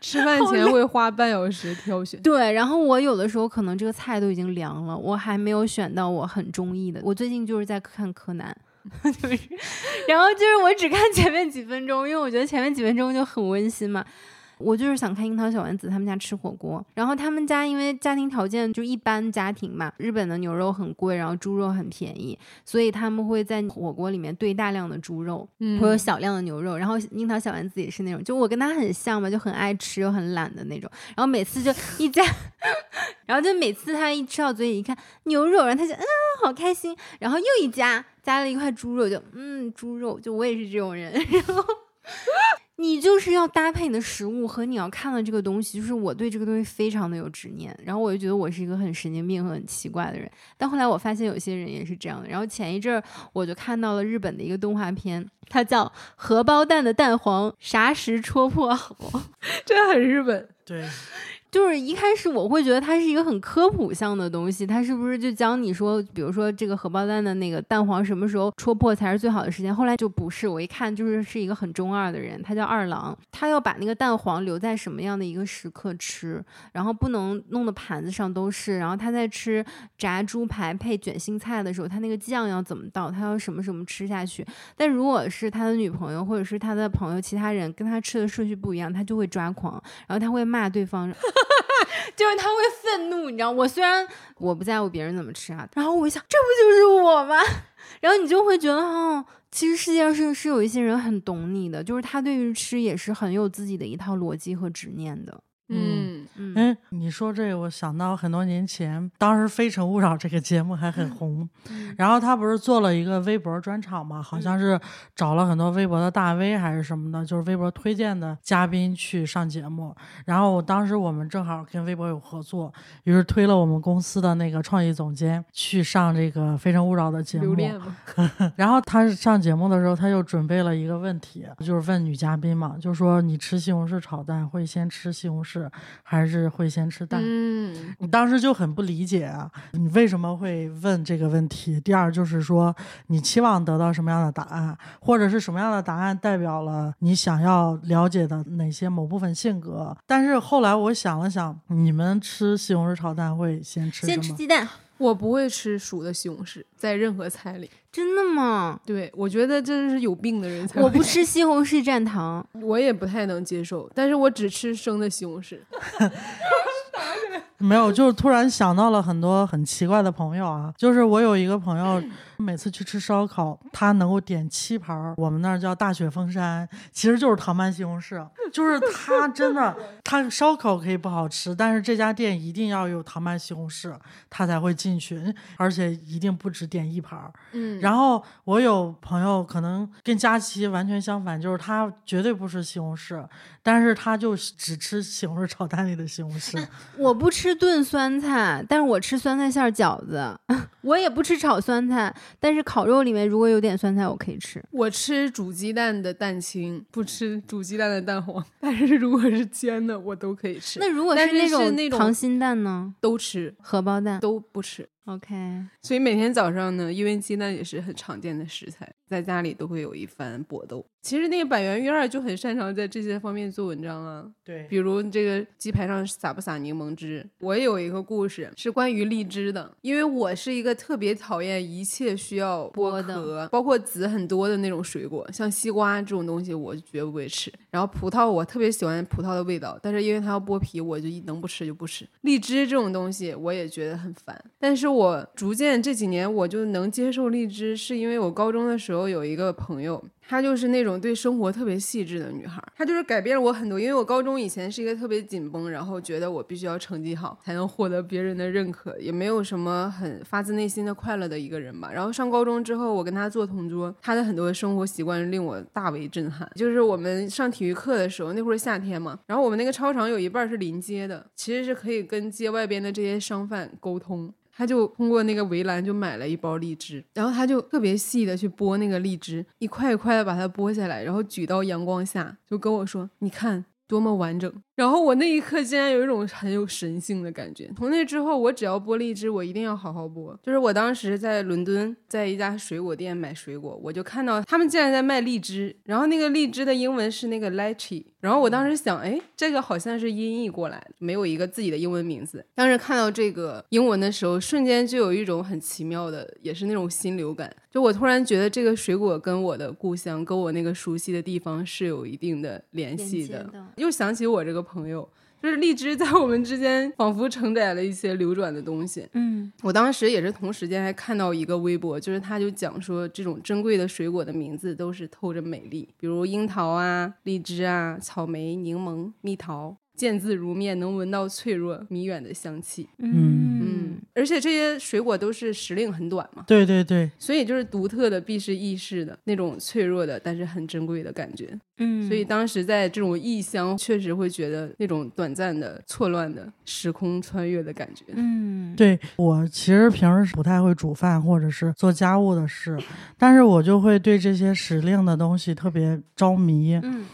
吃饭前会花半小时挑选。对。然后我有的时候可能这个菜都已经凉了，我还没有选到我很中意的。我最近就是在看柯南。就是，然后就是我只看前面几分钟，因为我觉得前面几分钟就很温馨嘛。我就是想看樱桃小丸子他们家吃火锅，然后他们家因为家庭条件就一般家庭嘛，日本的牛肉很贵，然后猪肉很便宜，所以他们会在火锅里面兑大量的猪肉，嗯会有小量的牛肉。然后樱桃小丸子也是那种，就我跟他很像嘛，就很爱吃又很懒的那种。然后每次就一夹，然后就每次他一吃到嘴里一看牛肉，然后他就嗯好开心，然后又一夹，夹了一块猪肉就嗯猪肉，就我也是这种人，然后。你就是要搭配你的食物和你要看的这个东西，就是我对这个东西非常的有执念，然后我就觉得我是一个很神经病和很奇怪的人。但后来我发现有些人也是这样的。然后前一阵儿我就看到了日本的一个动画片，它叫《荷包蛋的蛋黄啥时戳破真的 很日本。对，就是一开始我会觉得它是一个很科普向的东西，它是不是就教你说，比如说这个荷包蛋的那个蛋黄什么时候戳破才是最好的时间？后来就不是，我一看就是是一个很中二的人，他叫二郎，他要把那个蛋黄留在什么样的一个时刻吃，然后不能弄得盘子上都是，然后他在吃炸猪排配卷心菜的时候，他那个酱要怎么倒，他要什么什么吃下去。但如果是他的女朋友或者是他的朋友，其他人跟他吃的顺序不一样，他就会抓狂，然后他会骂对方，就是他会愤怒，你知道？我虽然我不在乎别人怎么吃啊，然后我一想，这不就是我吗？然后你就会觉得，哦，其实世界上是是有一些人很懂你的，就是他对于吃也是很有自己的一套逻辑和执念的。嗯，嗯，哎，你说这个，我想到很多年前，当时《非诚勿扰》这个节目还很 红，然后他不是做了一个微博专场嘛，好像是找了很多微博的大 V 还是什么的，就是微博推荐的嘉宾去上节目。然后当时我们正好跟微博有合作，于是推了我们公司的那个创意总监去上这个《非诚勿扰》的节目。留恋嘛。然后他上节目的时候，他又准备了一个问题，就是问女嘉宾嘛，就说你吃西红柿炒蛋会先吃西红柿，还是会先吃蛋？嗯，你当时就很不理解啊，你为什么会问这个问题？第二就是说，你期望得到什么样的答案，或者是什么样的答案代表了你想要了解的哪些某部分性格？但是后来我想了想，你们吃西红柿炒蛋会先吃什先么？吃鸡蛋，我不会吃熟的西红柿，在任何菜里。真的吗？对，我觉得这是有病的人才我不吃西红柿蘸糖，我也不太能接受，但是我只吃生的西红柿。没有，就是突然想到了很多很奇怪的朋友啊。就是我有一个朋友，每次去吃烧烤，他能够点七盘儿，我们那儿叫大雪封山，其实就是糖拌西红柿。就是他真的，他烧烤可以不好吃，但是这家店一定要有糖拌西红柿，他才会进去，而且一定不止点一盘儿。嗯，然后我有朋友可能跟佳琪完全相反，就是他绝对不吃西红柿，但是他就只吃西红柿炒蛋里的西红柿。我不吃炖酸菜，但是我吃酸菜馅儿饺子。我也不吃炒酸菜，但是烤肉里面如果有点酸菜，我可以吃。我吃煮鸡蛋的蛋清，不吃煮鸡蛋的蛋黄。但是如果是煎的，我都可以吃。那如果是那是那种溏心蛋呢？都吃，荷包蛋都不吃。？OK，所以每天早上呢，因为鸡蛋也是很常见的食材，在家里都会有一番搏斗。其实那个百元院儿就很擅长在这些方面做文章啊，对比如这个鸡排上撒不撒柠檬汁。我也有一个故事是关于荔枝的，因为我是一个特别讨厌一切需要剥壳，包括籽很多的那种水果，像西瓜这种东西我绝不会吃。然后葡萄我特别喜欢葡萄的味道，但是因为它要剥皮，我就一能不吃就不吃。荔枝这种东西我也觉得很烦，但是我逐渐这几年我就能接受荔枝，是因为我高中的时候有一个朋友，她就是那种对生活特别细致的女孩儿，她就是改变了我很多。因为我高中以前是一个特别紧绷，然后觉得我必须要成绩好才能获得别人的认可，也没有什么很发自内心的快乐的一个人吧。然后上高中之后，我跟她做同桌，她的很多生活习惯令我大为震撼。就是我们上体育课的时候，那会儿夏天嘛，然后我们那个操场有一半是临街的，其实是可以跟街外边的这些商贩沟通。他就通过那个围栏就买了一包荔枝，然后他就特别细的去剥那个荔枝，一块一块的把它剥下来，然后举到阳光下，就跟我说：“你看多么完整。”然后我那一刻竟然有一种很有神性的感觉。从那之后，我只要剥荔枝，我一定要好好剥。就是我当时在伦敦，在一家水果店买水果，我就看到他们竟然在卖荔枝，然后那个荔枝的英文是那个 lychee，然后我当时想，哎，这个好像是音译过来的，没有一个自己的英文名字。当时看到这个英文的时候，瞬间就有一种很奇妙的，也是那种心流感。就我突然觉得这个水果跟我的故乡，跟我那个熟悉的地方是有一定的联系的。的又想起我这个朋友，就是荔枝在我们之间仿佛承载了一些流转的东西。嗯我当时也是同时间还看到一个微博，就是他就讲说，这种珍贵的水果的名字都是透着美丽，比如樱桃啊、荔枝啊、草莓、柠檬、蜜桃，见字如面，能闻到脆弱迷远的香气。嗯，而且这些水果都是时令很短嘛，对对对，所以就是独特的、必是异世的那种脆弱的，但是很珍贵的感觉。嗯，所以当时在这种异乡，确实会觉得那种短暂的、错乱的时空穿越的感觉。嗯对我其实平时不太会煮饭或者是做家务的事，但是我就会对这些时令的东西特别着迷。嗯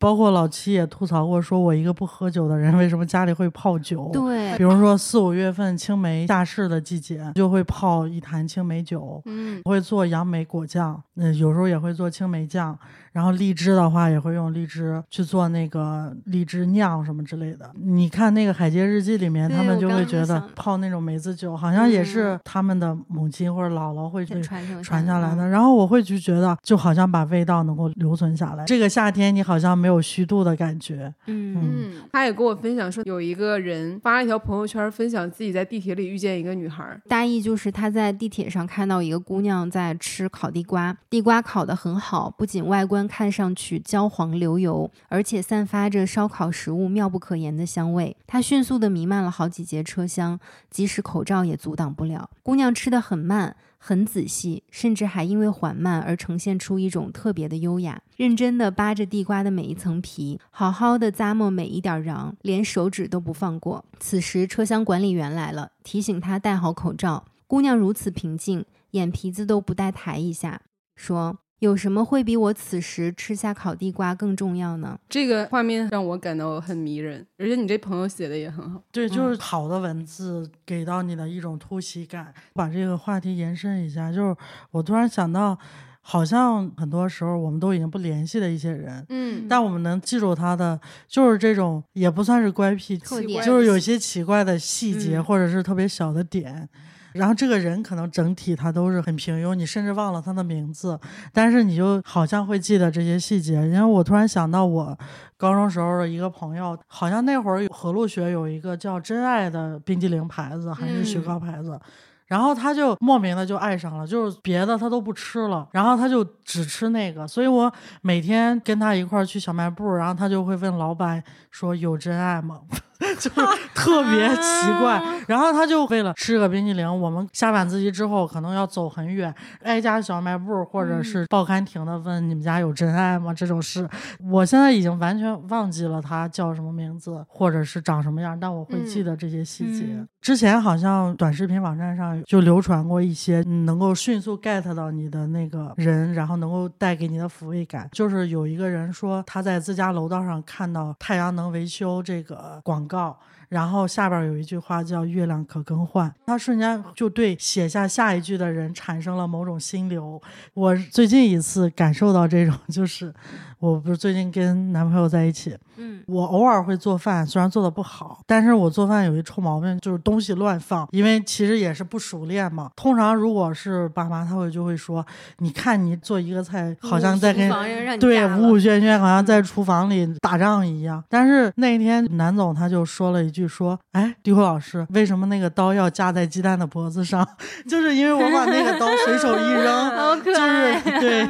包括老七也吐槽过，说我一个不喝酒的人，为什么家里会泡酒？对比如说四五月份青梅下市的季节，就会泡一坛青梅酒，嗯，会做杨梅果酱，嗯、有时候也会做青梅酱。然后荔枝的话，也会用荔枝去做那个荔枝酿什么之类的。你看那个《海街日记》里面，他们就会觉得泡那种梅子酒，好像也是他们的母亲或者姥姥会去传传下来的。嗯然后我会就觉得，就好像把味道能够留存下来。这个夏天你好像没有虚度的感觉。嗯嗯，他也跟我分享说，有一个人发了一条朋友圈，分享自己在地铁里遇见一个女孩。大意就是他在地铁上看到一个姑娘在吃烤地瓜，地瓜烤的很好，不仅外观看上去焦黄流油，而且散发着烧烤食物妙不可言的香味。它迅速地弥漫了好几节车厢，即使口罩也阻挡不了。姑娘吃得很慢。很仔细，甚至还因为缓慢而呈现出一种特别的优雅，认真地扒着地瓜的每一层皮，好好的咂摸每一点瓤，连手指都不放过。此时，车厢管理员来了，提醒她戴好口罩。姑娘如此平静，眼皮子都不带抬一下，说：“有什么会比我此时吃下烤地瓜更重要呢这个画面让我感到很迷人，而且你这朋友写的也很好。对，就是好的文字给到你的一种突袭感。把这个话题延伸一下，就是我突然想到，好像很多时候我们都已经不联系的一些人，嗯但我们能记住他的，就是这种也不算是乖僻，特点就是有一些奇怪的细节，嗯或者是特别小的点。然后这个人可能整体他都是很平庸，你甚至忘了他的名字，但是你就好像会记得这些细节。因为我突然想到我高中时候的一个朋友，好像那会儿有和路学有一个叫真爱的冰激凌牌子还是雪嗯糕牌子。然后他就莫名的就爱上了，就是别的他都不吃了，然后他就只吃那个。所以我每天跟他一块儿去小卖部，然后他就会问老板说：“有真爱吗？” 就是特别奇怪，然后他就为了吃个冰淇淋，我们下晚自习之后可能要走很远，挨家小卖部或者是报刊亭的问你们家有真爱吗？这种事，我现在已经完全忘记了他叫什么名字或者是长什么样，但我会记得这些细节。之前好像短视频网站上就流传过一些能够迅速 get 到你的那个人，然后能够带给你的抚慰感，就是有一个人说他在自家楼道上看到太阳能维修这个广。告，然后下边有一句话叫“月亮可更换”，他瞬间就对写下下一句的人产生了某种心流。我最近一次感受到这种，就是我不是最近跟男朋友在一起。嗯，我偶尔会做饭，虽然做的不好，但是我做饭有一臭毛病，就是东西乱放，因为其实也是不熟练嘛。通常如果是爸妈，他会就会说，你看你做一个菜，好像在跟对五五轩轩，好像在厨房里打仗一样。但是那天南总他就说了一句，说，哎，迪辉老师，为什么那个刀要架在鸡蛋的脖子上？就是因为我把那个刀随手一扔，就是对，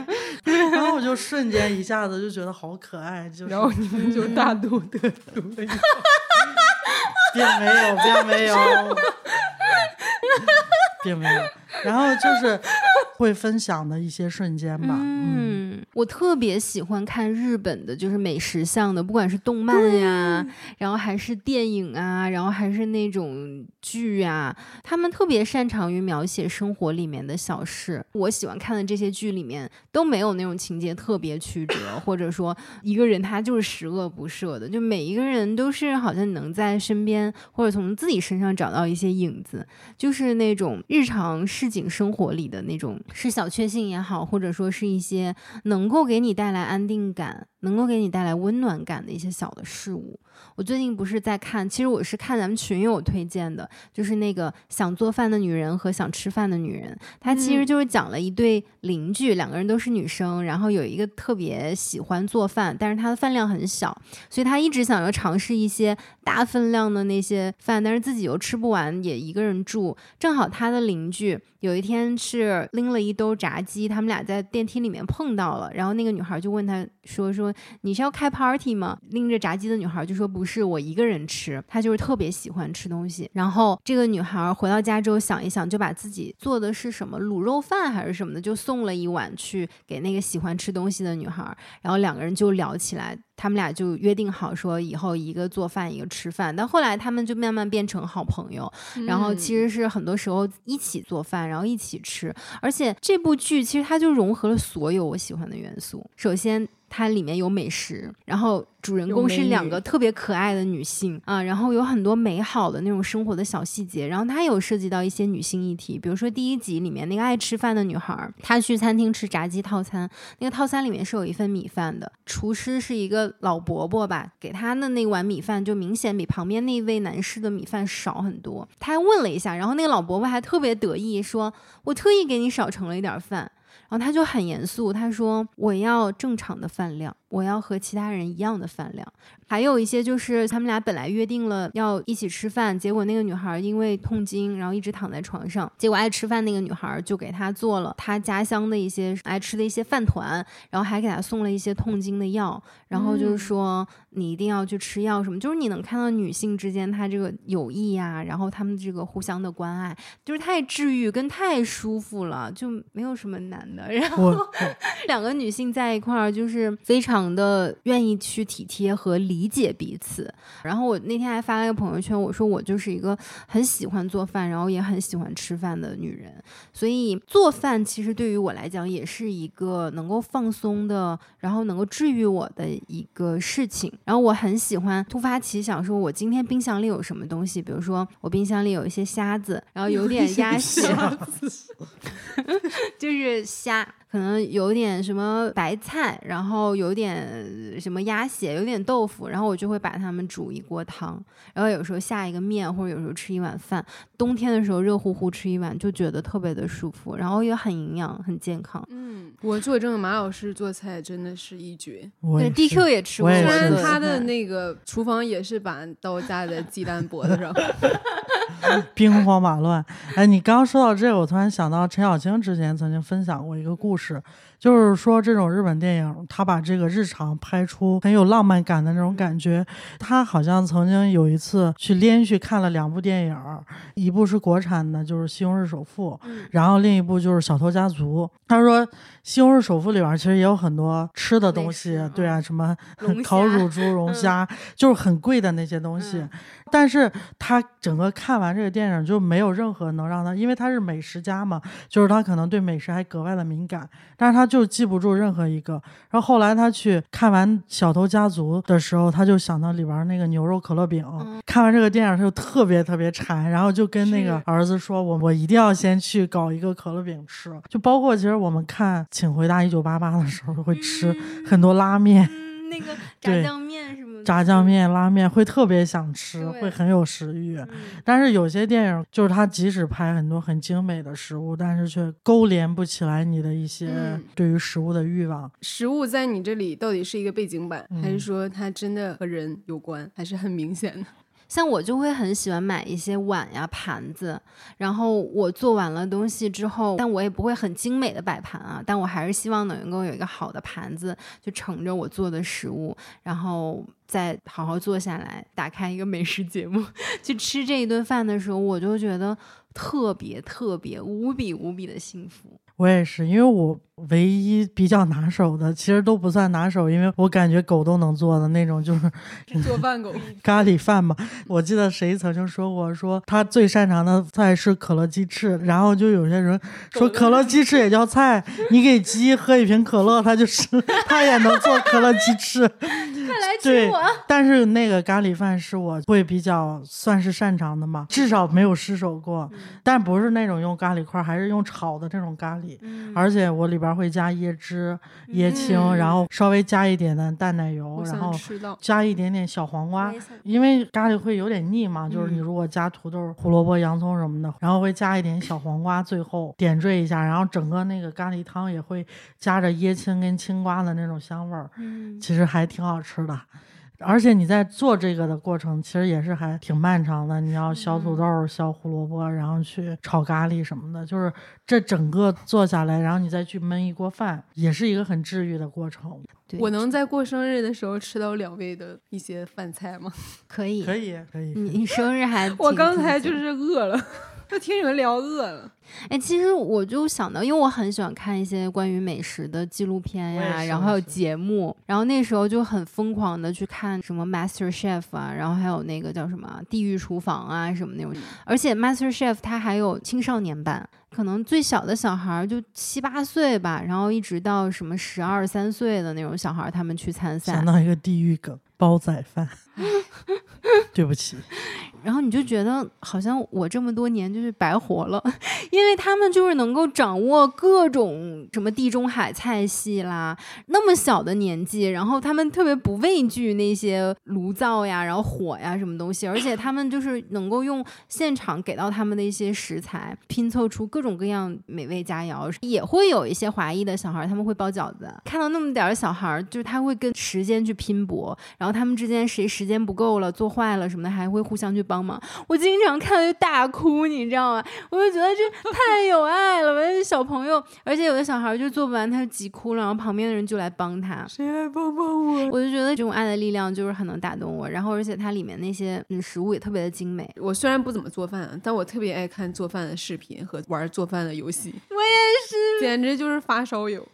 然后我就瞬间一下子就觉得好可爱，就然后你们就。大度的，并没有，并没有，并没有。然后就是会分享的一些瞬间吧。嗯，我特别喜欢看日本的，就是美食向的，不管是动漫呀，然后还是电影啊，然后还是那种剧啊，他们特别擅长于描写生活里面的小事。我喜欢看的这些剧里面都没有那种情节特别曲折，或者说一个人他就是十恶不赦的，就每一个人都是好像能在身边或者从自己身上找到一些影子，就是那种日常。市井生活里的那种是小确幸也好，或者说是一些能够给你带来安定感、能够给你带来温暖感的一些小的事物。我最近不是在看，其实我是看咱们群友推荐的，就是那个想做饭的女人和想吃饭的女人。她其实就是讲了一对邻居，两个人都是女生，然后有一个特别喜欢做饭，但是她的饭量很小，所以她一直想要尝试一些大分量的那些饭，但是自己又吃不完，也一个人住。正好她的邻居。有一天是拎了一兜炸鸡，他们俩在电梯里面碰到了，然后那个女孩就问他说：“说你是要开 party 吗？”拎着炸鸡的女孩就说：“不是，我一个人吃。”她就是特别喜欢吃东西。然后这个女孩回到家之后想一想，就把自己做的是什么卤肉饭还是什么的，就送了一碗去给那个喜欢吃东西的女孩。然后两个人就聊起来。他们俩就约定好说，以后一个做饭，一个吃饭。但后来他们就慢慢变成好朋友，然后其实是很多时候一起做饭，然后一起吃。而且这部剧其实它就融合了所有我喜欢的元素。首先。它里面有美食，然后主人公是两个特别可爱的女性啊，然后有很多美好的那种生活的小细节，然后它有涉及到一些女性议题，比如说第一集里面那个爱吃饭的女孩，她去餐厅吃炸鸡套餐，那个套餐里面是有一份米饭的，厨师是一个老伯伯吧，给她的那碗米饭就明显比旁边那位男士的米饭少很多，他还问了一下，然后那个老伯伯还特别得意说：“我特意给你少盛了一点饭。”然后他就很严肃，他说：“我要正常的饭量，我要和其他人一样的饭量。”还有一些就是他们俩本来约定了要一起吃饭，结果那个女孩因为痛经，然后一直躺在床上。结果爱吃饭那个女孩就给他做了他家乡的一些爱吃的一些饭团，然后还给他送了一些痛经的药，然后就是说你一定要去吃药什么。就是你能看到女性之间她这个友谊呀，然后他们这个互相的关爱，就是太治愈跟太舒服了，就没有什么难的。然后 两个女性在一块儿就是非常的愿意去体贴和理。理解彼此，然后我那天还发了一个朋友圈，我说我就是一个很喜欢做饭，然后也很喜欢吃饭的女人，所以做饭其实对于我来讲也是一个能够放松的，然后能够治愈我的一个事情。然后我很喜欢突发奇想，说我今天冰箱里有什么东西，比如说我冰箱里有一些虾子，然后有点鸭血，就是虾。可能有点什么白菜，然后有点什么鸭血，有点豆腐，然后我就会把它们煮一锅汤，然后有时候下一个面，或者有时候吃一碗饭。冬天的时候热乎乎吃一碗，就觉得特别的舒服，然后也很营养，很健康。嗯，我作证，马老师做菜真的是一绝。对，DQ 也吃过，虽然他的那个厨房也是把刀架在鸡蛋脖子上。兵荒马乱。哎，你刚刚说到这个，我突然想到陈小青之前曾经分享过一个故事，就是说这种日本电影，他把这个日常拍出很有浪漫感的那种感觉。他好像曾经有一次去连续看了两部电影，一部是国产的，就是《西红柿首富》，然后另一部就是《小偷家族》。他说，《西红柿首富》里边其实也有很多吃的东西，对啊，什么 烤乳猪、龙虾，就是很贵的那些东西。但是他整个看完这个电影就没有任何能让他，因为他是美食家嘛，就是他可能对美食还格外的敏感，但是他就记不住任何一个。然后后来他去看完《小偷家族》的时候，他就想到里边那个牛肉可乐饼。看完这个电影，他就特别特别馋，然后就跟那个儿子说：“我我一定要先去搞一个可乐饼吃。”就包括其实我们看《请回答一九八八》的时候，会吃很多拉面，那个炸酱面什么。炸酱面、拉面会特别想吃，会很有食欲。但是有些电影就是它即使拍很多很精美的食物，但是却勾连不起来你的一些对于食物的欲望。食物在你这里到底是一个背景板，还是说它真的和人有关，还是很明显的？像我就会很喜欢买一些碗呀、盘子，然后我做完了东西之后，但我也不会很精美的摆盘啊，但我还是希望能够有一个好的盘子，就盛着我做的食物，然后再好好坐下来，打开一个美食节目 去吃这一顿饭的时候，我就觉得特别特别无比无比的幸福。我也是，因为我唯一比较拿手的，其实都不算拿手，因为我感觉狗都能做的那种，就是做饭狗 咖喱饭嘛。我记得谁曾经说过，说他最擅长的菜是可乐鸡翅，然后就有些人说可乐鸡翅也叫菜，你给鸡喝一瓶可乐，它就是，它也能做可乐鸡翅。对，但是那个咖喱饭是我会比较算是擅长的嘛，至少没有失手过。但不是那种用咖喱块，还是用炒的这种咖喱。而且我里边会加椰汁、椰青，然后稍微加一点的淡奶油，然后加一点点小黄瓜，因为咖喱会有点腻嘛。就是你如果加土豆、胡萝卜、洋葱什么的，然后会加一点小黄瓜，最后点缀一下，然后整个那个咖喱汤也会加着椰青跟青瓜的那种香味儿。嗯，其实还挺好吃的。而且你在做这个的过程，其实也是还挺漫长的。你要削土豆、削胡萝卜，然后去炒咖喱什么的，就是这整个做下来，然后你再去焖一锅饭，也是一个很治愈的过程。我能在过生日的时候吃到两位的一些饭菜吗？可以，可以，可以。你你生日还？我刚才就是饿了。就听你们聊饿了，哎，其实我就想到，因为我很喜欢看一些关于美食的纪录片呀，然后还有节目，然后那时候就很疯狂的去看什么 Master Chef 啊，然后还有那个叫什么地狱厨房啊什么那种，而且 Master Chef 它还有青少年版，可能最小的小孩就七八岁吧，然后一直到什么十二三岁的那种小孩，他们去参赛。想到一个地狱梗，煲仔饭。对不起，然后你就觉得好像我这么多年就是白活了，因为他们就是能够掌握各种什么地中海菜系啦，那么小的年纪，然后他们特别不畏惧那些炉灶呀，然后火呀什么东西，而且他们就是能够用现场给到他们的一些食材拼凑出各种各样美味佳肴，也会有一些华裔的小孩他们会包饺子，看到那么点儿小孩，就是他会跟时间去拼搏，然后他们之间谁时间不够了做。坏了什么的还会互相去帮忙，我经常看就大哭，你知道吗？我就觉得这 太有爱了，我小朋友，而且有的小孩就做不完，他就急哭了，然后旁边的人就来帮他，谁来帮帮我？我就觉得这种爱的力量就是很能打动我，然后而且它里面那些嗯食物也特别的精美。我虽然不怎么做饭，但我特别爱看做饭的视频和玩做饭的游戏，我也是，简直就是发烧友。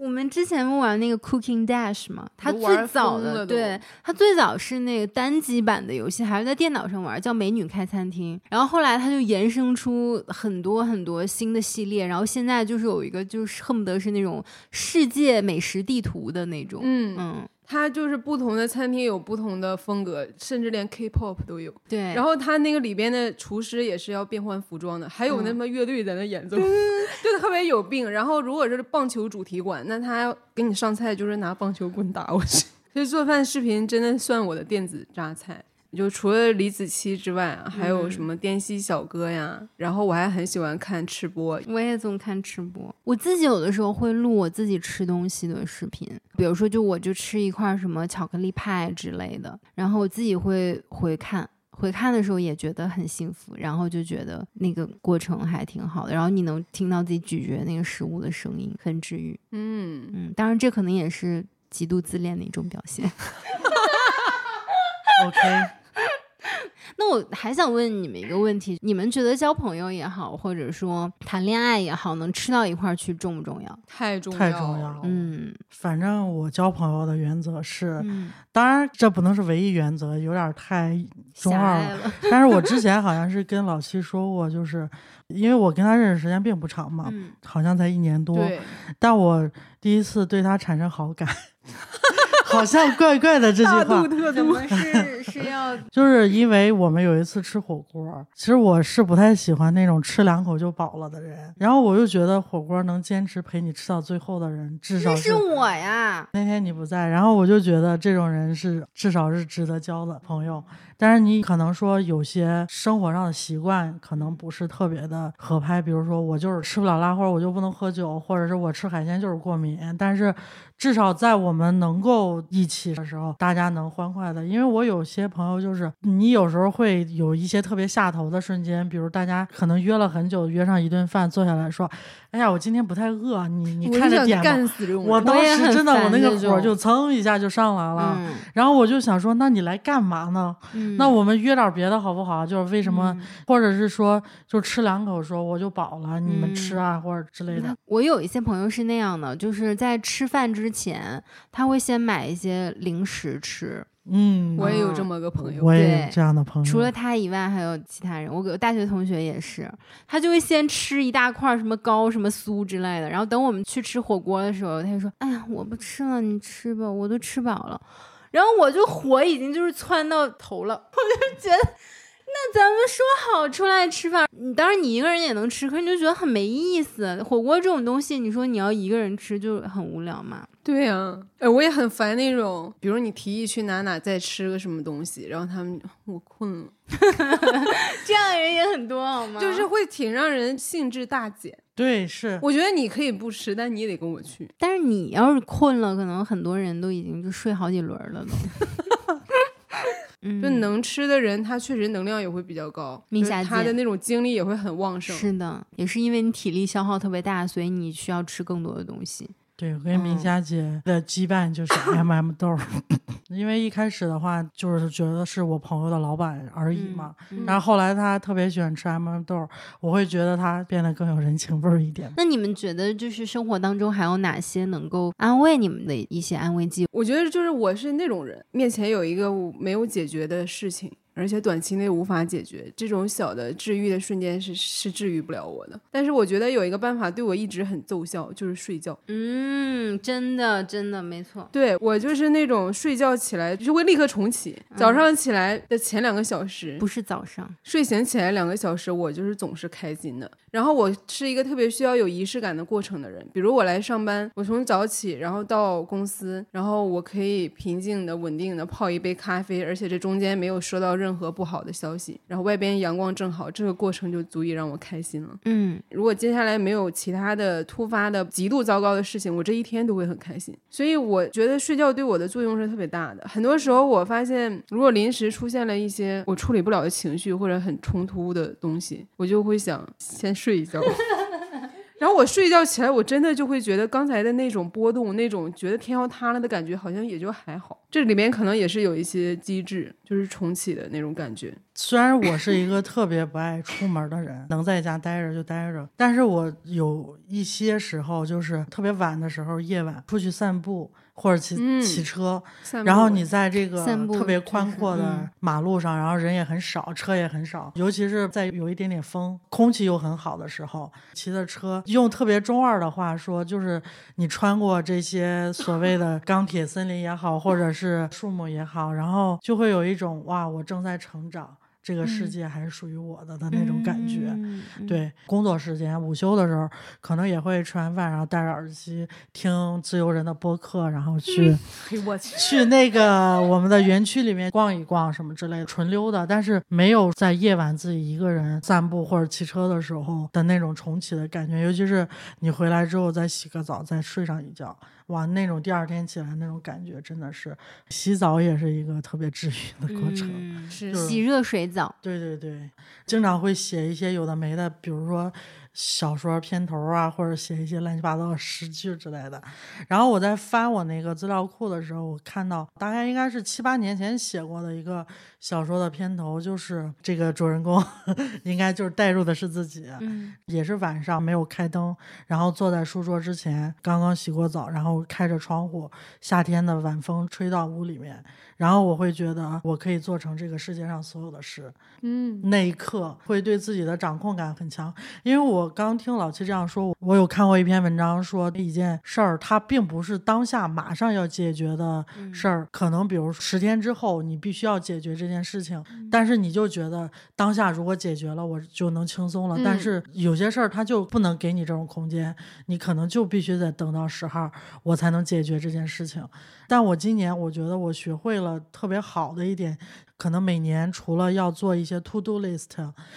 我们之前不玩那个 Cooking Dash 嘛，它最早的对它最早是那个单机版的游戏，还是在电脑上玩，叫《美女开餐厅》。然后后来它就延伸出很多很多新的系列，然后现在就是有一个就是恨不得是那种世界美食地图的那种，嗯嗯。它就是不同的餐厅有不同的风格，甚至连 K-pop 都有。对，然后它那个里边的厨师也是要变换服装的，还有那么乐队在那演奏，就特别有病。然后如果是棒球主题馆，那他给你上菜就是拿棒球棍打过去。所以做饭视频真的算我的电子榨菜。就除了李子柒之外啊，还有什么滇西小哥呀？然后我还很喜欢看吃播，我也总看吃播。我自己有的时候会录我自己吃东西的视频，比如说就我就吃一块什么巧克力派之类的，然后我自己会回看。回看的时候也觉得很幸福，然后就觉得那个过程还挺好的，然后你能听到自己咀嚼那个食物的声音，很治愈。嗯，嗯，当然这可能也是极度自恋的一种表现。OK，那我还想问你们一个问题：你们觉得交朋友也好，或者说谈恋爱也好，能吃到一块儿去重不重要？太重要了重要了。嗯反正我交朋友的原则是，嗯，当然这不能是唯一原则，有点太中二了。了。但是我之 前好像是跟老七说过，就是因为我跟他认识时间并不长嘛，嗯好像才一年多，对，但我第一次对他产生好感，好像怪怪的这句话，特怎么是是要就是因为我们有一次吃火锅，其实我是不太喜欢那种吃两口就饱了的人，然后我又觉得火锅能坚持陪你吃到最后的人，至少那是我呀？那天你不在，然后我就觉得这种人是至少是值得交的朋友。但是你可能说有些生活上的习惯可能不是特别的合拍，比如说我就是吃不了辣，或者我就不能喝酒，或者是我吃海鲜就是过敏。但是至少在我们能够一起的时候，大家能欢快的。因为我有些朋友就是你有时候会有一些特别下头的瞬间，比如大家可能约了很久，约上一顿饭，坐下来说：“哎呀，我今天不太饿，你你看着点吧。”我当时真的，我那个火就蹭一下就上来了，嗯然后我就想说，那你来干嘛呢？嗯，那我们约点别的好不好？就是为什么，嗯或者是说，就吃两口说我就饱了，你们吃啊，或者之类的。我有一些朋友是那样的，就是在吃饭之前，他会先买一些零食吃。嗯，我也有这么个朋友，我也有对这样的朋友。除了他以外，还有其他人。我我大学同学也是，他就会先吃一大块什么糕、什么酥之类的，然后等我们去吃火锅的时候，他就说：“哎呀，我不吃了，你吃吧，我都吃饱了。”然后我就火已经就是窜到头了，我就觉得。那咱们说好出来吃饭，你当然你一个人也能吃，可是你就觉得很没意思。火锅这种东西，你说你要一个人吃就很无聊嘛。对呀、哎，我也很烦那种，比如你提议去哪哪再吃个什么东西，然后他们我困了，这样的人也很多好吗？就是会挺让人兴致大减。对，是我觉得你可以不吃，但你也得跟我去。但是你要是困了，可能很多人都已经就睡好几轮了都。嗯，就能吃的人，他确实能量也会比较高，明霞姐他的那种精力也会很旺盛。是的，也是因为你体力消耗特别大，所以你需要吃更多的东西。对我跟明霞姐的羁绊就是 M M 豆儿，因为一开始的话就是觉得是我朋友的老板而已嘛，嗯然后后来他特别喜欢吃 M 豆儿，我会觉得他变得更有人情味儿一点。那你们觉得，就是生活当中还有哪些能够安慰你们的一些安慰剂？我觉得就是我是那种人，面前有一个我没有解决的事情，而且短期内无法解决，这种小的治愈的瞬间是是治愈不了我的。但是我觉得有一个办法对我一直很奏效，就是睡觉。嗯，真的，真的没错。对我就是那种睡觉起来就会立刻重启，早上起来的前两个小时，不是早上，睡醒起来两个小时，我就是总是开心的。然后我是一个特别需要有仪式感的过程的人，比如我来上班，我从早起，然后到公司，然后我可以平静的、稳定的泡一杯咖啡，而且这中间没有收到任何不好的消息，然后外边阳光正好，这个过程就足以让我开心了。嗯，如果接下来没有其他的突发的极度糟糕的事情，我这一天都会很开心。所以我觉得睡觉对我的作用是特别大的。很多时候我发现，如果临时出现了一些我处理不了的情绪或者很冲突的东西，我就会想先睡一觉。然后我睡觉起来，我真的就会觉得刚才的那种波动，那种觉得天要塌了的感觉，好像也就还好。这里面可能也是有一些机制，就是重启的那种感觉。虽然我是一个特别不爱出门的人，能在家待着就待着，但是我有一些时候就是特别晚的时候，夜晚出去散步或者骑、嗯骑车，然后你在这个特别宽阔的嗯马路上，然后人也很少，车也很少，尤其是在有一点点风，空气又很好的时候，骑的车，用特别中二的话说，就是你穿过这些所谓的钢铁森林也好，或者是树木也好，然后就会有一种哇，我正在成长。这个世界还是属于我的的那种感觉。对，工作时间、午休的时候，可能也会吃完饭，然后戴着耳机听自由人的播客，然后去、去，去那个我们的园区里面逛一逛什么之类的，纯溜达。但是没有在夜晚自己一个人散步或者骑车的时候的那种重启的感觉，尤其是你回来之后再洗个澡，再睡上一觉，哇，那种第二天起来那种感觉真的是，洗澡也是一个特别治愈的过程。嗯是就是洗热水对对对，经常会写一些有的没的，比如说小说片头啊，或者写一些乱七八糟的诗句之类的。然后我在翻我那个资料库的时候，我看到大概应该是七八年前写过的一个小说的片头，就是这个主人公 应该就是代入的是自己，嗯也是晚上没有开灯，然后坐在书桌之前，刚刚洗过澡，然后开着窗户，夏天的晚风吹到屋里面，然后我会觉得我可以做成这个世界上所有的事。嗯那一刻会对自己的掌控感很强。因为我刚听老七这样说，我有看过一篇文章说，一件事儿它并不是当下马上要解决的事儿，可能比如十天之后你必须要解决这件事情，但是你就觉得当下如果解决了，我就能轻松了。但嗯是有些事儿它就不能给你这种空间，你可能就必须得等到十号，我才能解决这件事情。但我今年我觉得我学会了特别好的一点，可能每年除了要做一些 to do list，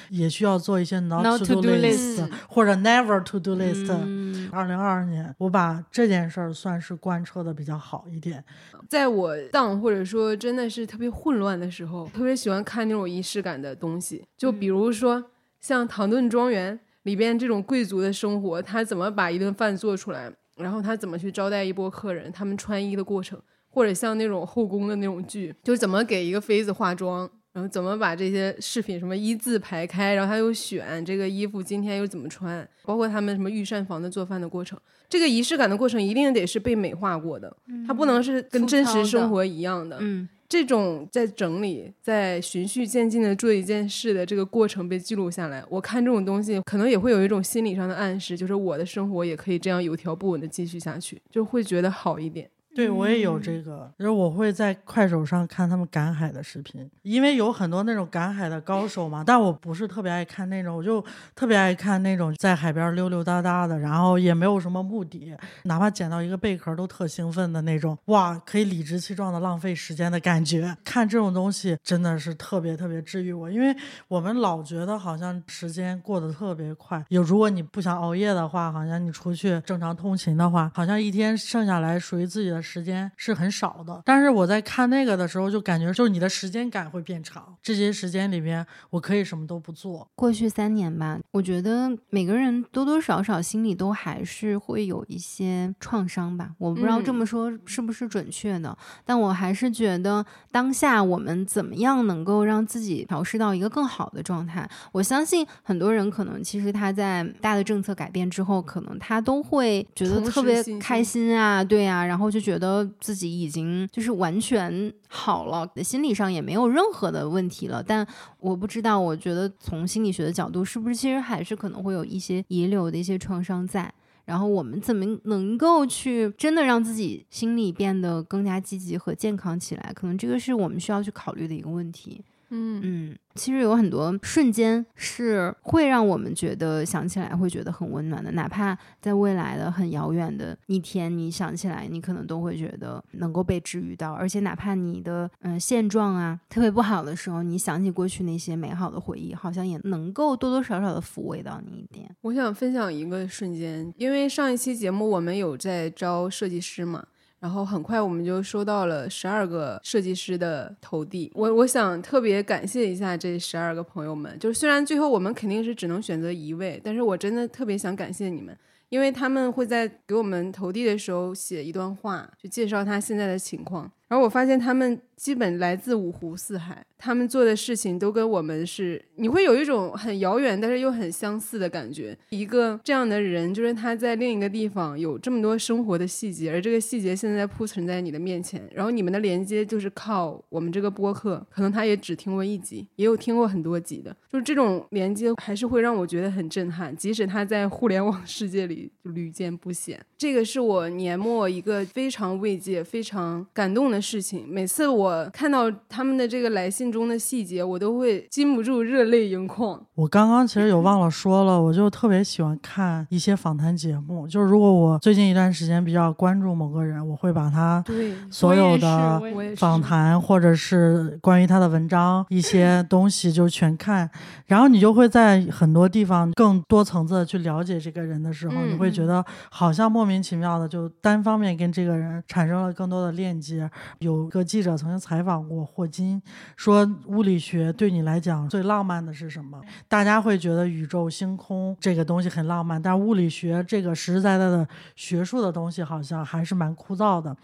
也需要做一些 not, Not to to do list，list 或者 never to do list。嗯二零二二年，我把这件事儿算是贯彻的比较好一点。在我 down 或者说真的是特别混乱的时候，特别喜欢看那种仪式感的东西，就比如说像唐顿庄园里边这种贵族的生活，他怎么把一顿饭做出来，然后他怎么去招待一波客人，他们穿衣的过程，或者像那种后宫的那种剧，就是怎么给一个妃子化妆。然后怎么把这些饰品什么一字排开，然后他又选这个衣服今天又怎么穿，包括他们什么御膳房的做饭的过程，这个仪式感的过程一定得是被美化过的，它不能是跟真实生活一样的。嗯这种在整理、在循序渐进的做一件事的这个过程被记录下来，我看这种东西可能也会有一种心理上的暗示，就是我的生活也可以这样有条不紊的继续下去，就会觉得好一点。对我也有这个，就是我会在快手上看他们赶海的视频，因为有很多那种赶海的高手嘛，但我不是特别爱看那种，我就特别爱看那种在海边溜溜达达的，然后也没有什么目的，哪怕捡到一个贝壳都特兴奋的那种，哇，可以理直气壮的浪费时间的感觉。看这种东西真的是特别特别治愈我，因为我们老觉得好像时间过得特别快，有如果你不想熬夜的话，好像你出去正常通勤的话，好像一天剩下来属于自己的时间是很少的。但是我在看那个的时候，就感觉就是你的时间感会变长，这些时间里面我可以什么都不做。过去三年吧，我觉得每个人多多少少心里都还是会有一些创伤吧。我不知道这嗯么说是不是准确的，但我还是觉得当下我们怎么样能够让自己调试到一个更好的状态。我相信很多人可能其实他在大的政策改变之后，可能他都会觉得特别开心心啊，对啊，然后就觉得觉得自己已经就是完全好了，心理上也没有任何的问题了。但我不知道，我觉得从心理学的角度，是不是其实还是可能会有一些遗留的一些创伤在。然后我们怎么能够去真的让自己心理变得更加积极和健康起来？可能这个是我们需要去考虑的一个问题。嗯嗯，其实有很多瞬间是会让我们觉得想起来会觉得很温暖的，哪怕在未来的很遥远的一天，你想起来，你可能都会觉得能够被治愈到。而且哪怕你的嗯现状啊特别不好的时候，你想起过去那些美好的回忆，好像也能够多多少少的抚慰到你一点。我想分享一个瞬间，因为上一期节目我们有在招设计师嘛，然后很快我们就收到了十二个设计师的投递。我我想特别感谢一下这十二个朋友们，就是虽然最后我们肯定是只能选择一位，但是我真的特别想感谢你们。因为他们会在给我们投递的时候写一段话，就介绍他现在的情况。然后我发现他们基本来自五湖四海，他们做的事情都跟我们是，你会有一种很遥远但是又很相似的感觉。一个这样的人，就是他在另一个地方有这么多生活的细节，而这个细节现在铺陈在你的面前，然后你们的连接就是靠我们这个播客，可能他也只听过一集，也有听过很多集的，就是这种连接还是会让我觉得很震撼，即使他在互联网世界里屡见不鲜。这个是我年末一个非常慰藉、非常感动。的事情。每次我看到他们的这个来信中的细节，我都会禁不住热泪盈眶。我刚刚其实有忘了说了，我就特别喜欢看一些访谈节目。就是如果我最近一段时间比较关注某个人，我会把他所有的访谈或者是关于他的文章一些东西就全看，然后你就会在很多地方更多层次的去了解这个人的时候，嗯你会觉得好像莫名其妙的就单方面跟这个人产生了更多的链接。有个记者曾经采访过霍金，说物理学对你来讲最浪漫的是什么？大家会觉得宇宙、星空这个东西很浪漫，但物理学这个实实在在的学术的东西好像还是蛮枯燥的。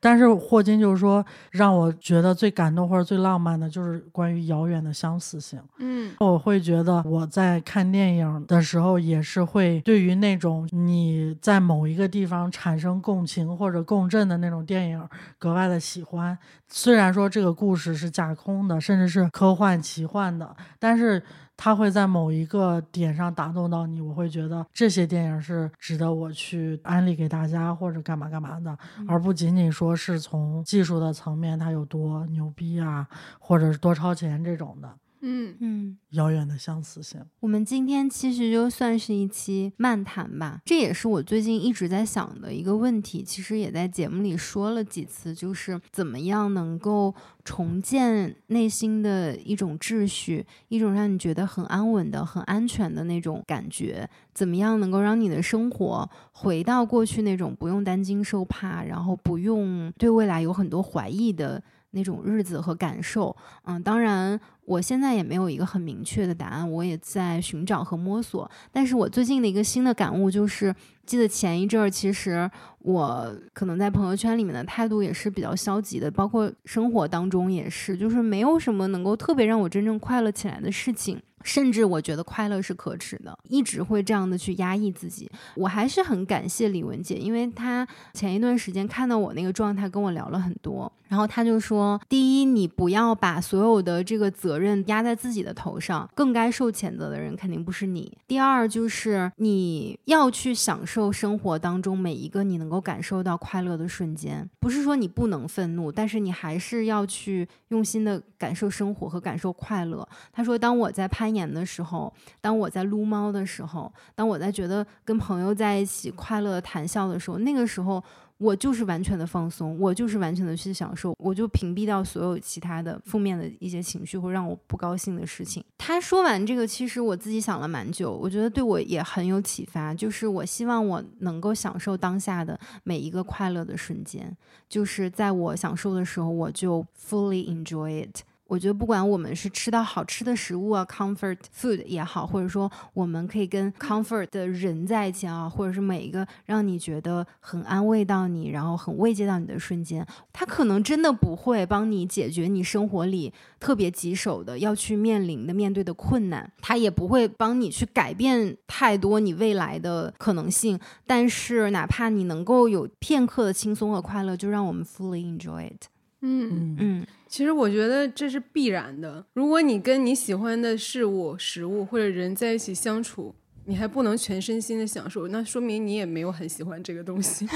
但是霍金就是说，让我觉得最感动或者最浪漫的，就是关于遥远的相似性。嗯我会觉得我在看电影的时候，也是会对于那种你在某一个地方产生共情或者共振的那种电影格外的喜欢。虽然说这个故事是架空的，甚至是科幻奇幻的，但是它会在某一个点上打动到你，我会觉得这些电影是值得我去安利给大家或者干嘛干嘛的，而不仅仅说是从技术的层面它有多牛逼啊，或者是多超前这种的嗯嗯。遥远的相似性。我们今天其实就算是一期漫谈吧，这也是我最近一直在想的一个问题，其实也在节目里说了几次，就是怎么样能够重建内心的一种秩序，一种让你觉得很安稳的、很安全的那种感觉，怎么样能够让你的生活回到过去那种不用担惊受怕，然后不用对未来有很多怀疑的。那种日子和感受，嗯，当然，我现在也没有一个很明确的答案，我也在寻找和摸索。但是我最近的一个新的感悟就是，记得前一阵儿，其实我可能在朋友圈里面的态度也是比较消极的，包括生活当中也是，就是没有什么能够特别让我真正快乐起来的事情。甚至我觉得快乐是可耻的，一直会这样的去压抑自己。我还是很感谢李文姐，因为她前一段时间看到我那个状态，跟我聊了很多。然后她就说：第一，你不要把所有的这个责任压在自己的头上，更该受谴责的人肯定不是你。第二，就是你要去享受生活当中每一个你能够感受到快乐的瞬间，不是说你不能愤怒，但是你还是要去用心的感受生活和感受快乐。她说：当我在攀年的时候，当我在撸猫的时候，当我在觉得跟朋友在一起快乐谈笑的时候，那个时候我就是完全的放松，我就是完全的去享受，我就屏蔽掉所有其他的负面的一些情绪或让我不高兴的事情。他说完这个，其实我自己想了蛮久，我觉得对我也很有启发，就是我希望我能够享受当下的每一个快乐的瞬间，就是在我享受的时候，我就 fully enjoy it。我觉得不管我们是吃到好吃的食物啊，comfort food 也好，或者说我们可以跟 comfort 的人在一起啊，或者是每一个让你觉得很安慰到你，然后很慰藉到你的瞬间，它可能真的不会帮你解决你生活里特别棘手的要去面临的面对的困难，它也不会帮你去改变太多你未来的可能性。但是哪怕你能够有片刻的轻松和快乐，就让我们 fully enjoy it。嗯，嗯，嗯其实我觉得这是必然的。如果你跟你喜欢的事物、食物或者人在一起相处，你还不能全身心的享受，那说明你也没有很喜欢这个东西。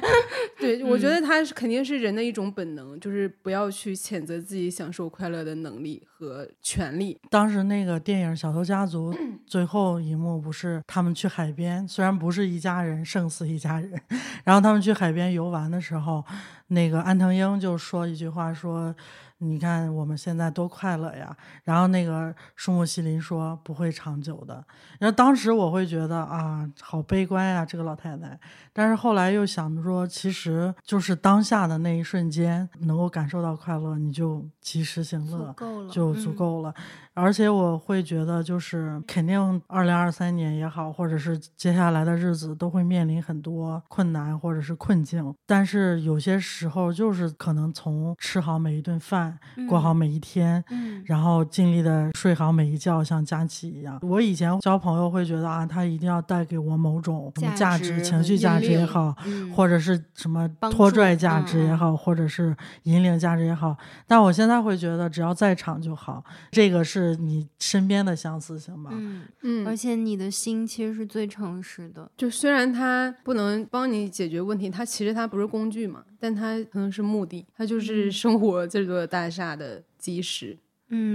对，我觉得它是肯定是人的一种本能，就是不要去谴责自己享受快乐的能力和权利。当时那个电影《小偷家族 》最后一幕不是他们去海边，虽然不是一家人胜似一家人，然后他们去海边游玩的时候，那个安藤英就说一句话说。你看我们现在多快乐呀！然后那个树木希林说不会长久的。然后当时我会觉得啊，好悲观呀，这个老太太。但是后来又想着说，其实就是当下的那一瞬间能够感受到快乐，你就及时行乐，够了就足嗯够了。而且我会觉得，就是肯定二零二三年也好，或者是接下来的日子都会面临很多困难或者是困境。但是有些时候，就是可能从吃好每一顿饭，饭，过好每一天，嗯然后尽力的睡好每一觉，像佳琪一样。我以前交朋友会觉得啊，他一定要带给我某种什么价值情绪价值也好，嗯或者是什么拖拽价值也好，或者是引领价值也好。但我现在会觉得，只要在场就好，这个是你身边的相似性吧。嗯，嗯而且你的心其实是最诚实的。就虽然它不能帮你解决问题，它其实它不是工具嘛，但它可能是目的，它就是生活这座大厦的基石。嗯，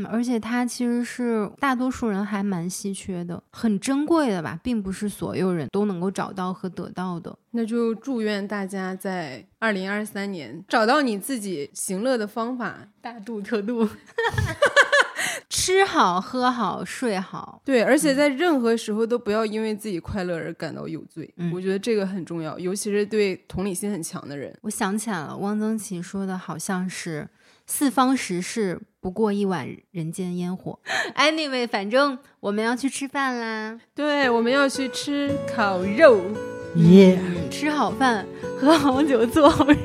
而且它其实是大多数人还蛮稀缺的，很珍贵的吧，并不是所有人都能够找到和得到的。那就祝愿大家在二零二三年找到你自己行乐的方法，大度特度。吃好、喝好、睡好。对，而且在任何时候都不要因为自己快乐而感到有罪。嗯我觉得这个很重要，尤其是对同理心很强的人。我想起来了，汪曾祺说的好像是“四方食事，不过一碗人间烟火”。Anyway，反正我们要去吃饭啦，对，我们要去吃烤肉。耶、嗯，吃好饭，喝好酒，做好人。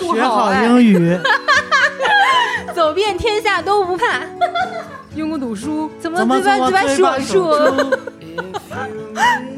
学好英语，走遍天下都不怕。用功读书，怎么嘴巴嘴巴怎么嘴说